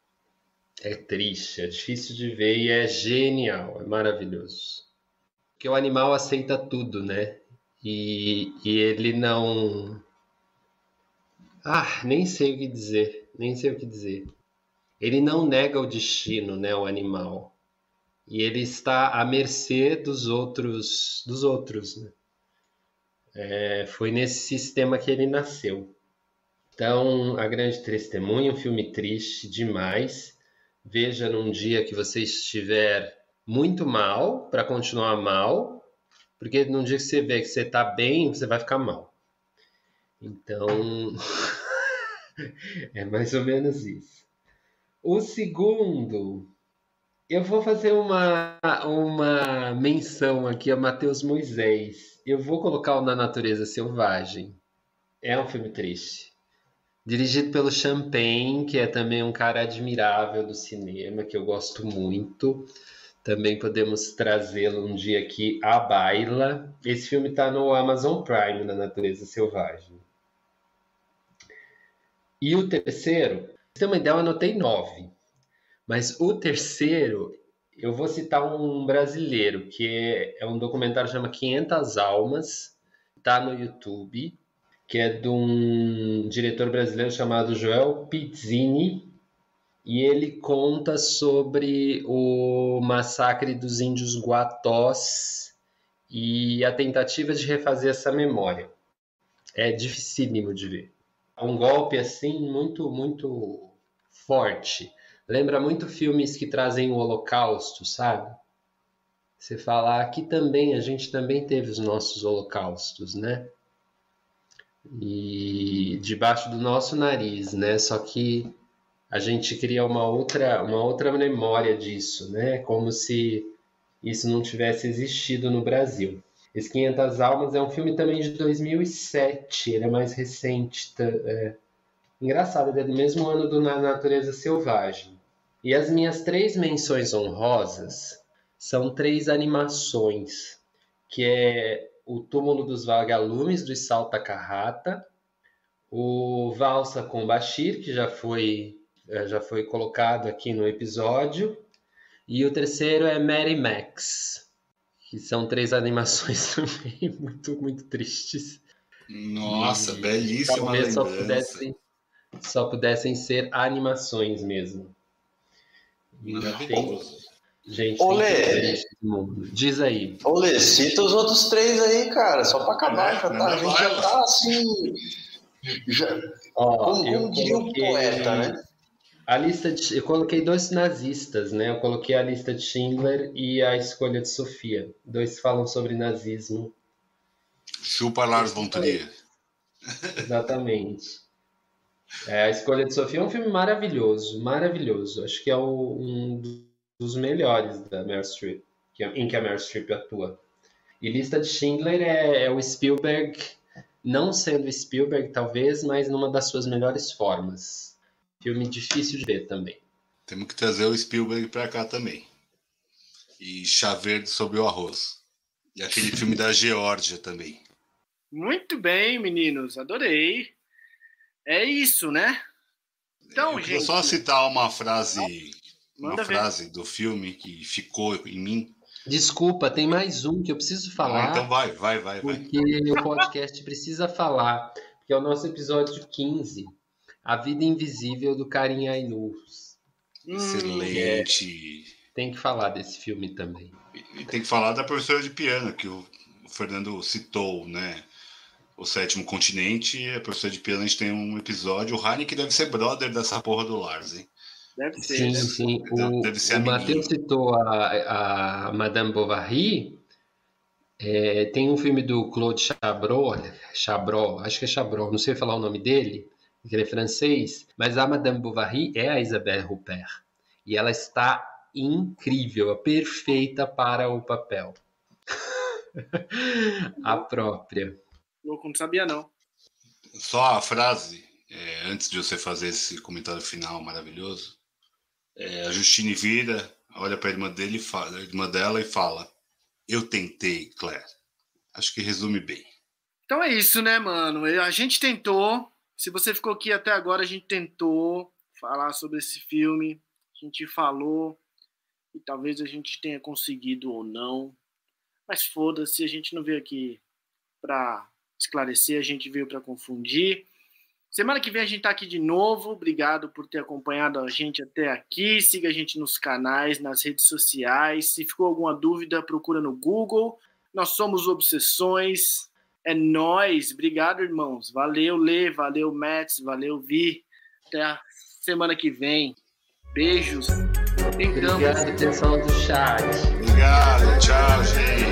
É triste, é difícil de ver e é genial, é maravilhoso. Porque o animal aceita tudo, né? E, e ele não. Ah, nem sei o que dizer, nem sei o que dizer. Ele não nega o destino, né, o animal. E ele está à mercê dos outros, dos outros, né? É, foi nesse sistema que ele nasceu. Então, A Grande Testemunha, um filme triste demais veja num dia que você estiver muito mal, para continuar mal, porque num dia que você vê que você está bem, você vai ficar mal. Então, é mais ou menos isso. O segundo, eu vou fazer uma, uma menção aqui a Mateus Moisés. Eu vou colocar o Na Natureza Selvagem. É um filme triste. Dirigido pelo Champagne, que é também um cara admirável do cinema, que eu gosto muito. Também podemos trazê-lo um dia aqui à baila. Esse filme está no Amazon Prime, na Natureza Selvagem. E o terceiro, pra você ter uma ideia, eu anotei nove. Mas o terceiro, eu vou citar um brasileiro, que é, é um documentário que chama 500 Almas, está no YouTube que é de um diretor brasileiro chamado Joel Pizzini, e ele conta sobre o massacre dos índios Guatós e a tentativa de refazer essa memória. É dificílimo de ver. Um golpe assim muito, muito forte. Lembra muito filmes que trazem o Holocausto, sabe? Você fala, aqui também, a gente também teve os nossos holocaustos, né? E debaixo do nosso nariz, né? Só que a gente cria uma outra, uma outra memória disso, né? Como se isso não tivesse existido no Brasil. Esse 500 Almas é um filme também de 2007, ele é mais recente. É... Engraçado, ele é do mesmo ano do Na Natureza Selvagem. E as minhas três menções honrosas são três animações, que é o Túmulo dos Vagalumes, do Salta Carrata, o Valsa com Bashir, que já foi, eh, já foi colocado aqui no episódio, e o terceiro é Mary Max, que são três animações também muito, muito tristes. Nossa, e belíssima talvez só pudessem, só pudessem ser animações mesmo. Maravilhoso. Gente, Olê, diz aí. Olê, cita os outros três aí, cara, só pra acabar. Já tá, a gente já tá assim. Já, Ó, como, como diria o poeta, né? A lista de, eu coloquei dois nazistas, né? Eu coloquei a lista de Schindler e a escolha de Sofia. Dois falam sobre nazismo. Chupa Lars von Trier. Exatamente. É, a escolha de Sofia é um filme maravilhoso, maravilhoso. Acho que é o, um dos melhores da Meryl Streep, que, é, em que a Meryl Streep atua. E Lista de Schindler é, é o Spielberg, não sendo Spielberg talvez, mas numa das suas melhores formas. Filme difícil de ver também. Temos que trazer o Spielberg para cá também. E Chá Verde sobre o arroz. E aquele filme da Geórgia também. Muito bem, meninos, adorei. É isso, né? Então, Eu gente. só citar uma frase Manda uma ver. frase do filme que ficou em mim. Desculpa, tem mais um que eu preciso falar. Ah, então vai, vai, vai. Porque vai. o podcast precisa falar. Que é o nosso episódio 15. A Vida Invisível do Karim Ainur. Excelente. É, tem que falar desse filme também. E tem que falar da professora de piano, que o Fernando citou, né? O Sétimo Continente, a professora de piano, a gente tem um episódio. O Heineken deve ser brother dessa porra do Lars, hein? Deve ser. Sim, deve sim. O, deve ser o. Matheus citou a, a Madame Bovary. É, tem um filme do Claude Chabrol, Chabrol, acho que é Chabrol, não sei falar o nome dele, que ele é francês, mas a Madame Bovary é a Isabelle Huppert. E ela está incrível, perfeita para o papel. a própria. Louco, não sabia não. Só a frase, é, antes de você fazer esse comentário final maravilhoso, é, a Justine vira, olha para a irmã dele, fala, irmã dela e fala: "Eu tentei, Claire". Acho que resume bem. Então é isso, né, mano? A gente tentou. Se você ficou aqui até agora, a gente tentou falar sobre esse filme. A gente falou. E talvez a gente tenha conseguido ou não. Mas foda-se, a gente não veio aqui pra esclarecer, a gente veio pra confundir. Semana que vem a gente tá aqui de novo. Obrigado por ter acompanhado a gente até aqui. Siga a gente nos canais, nas redes sociais. Se ficou alguma dúvida, procura no Google. Nós somos Obsessões. É nóis. Obrigado, irmãos. Valeu, Lê. Valeu, Mets. Valeu, Vi. Até a semana que vem. Beijos. Tentamos. Obrigado, atenção do chat. Obrigado, tchau, gente.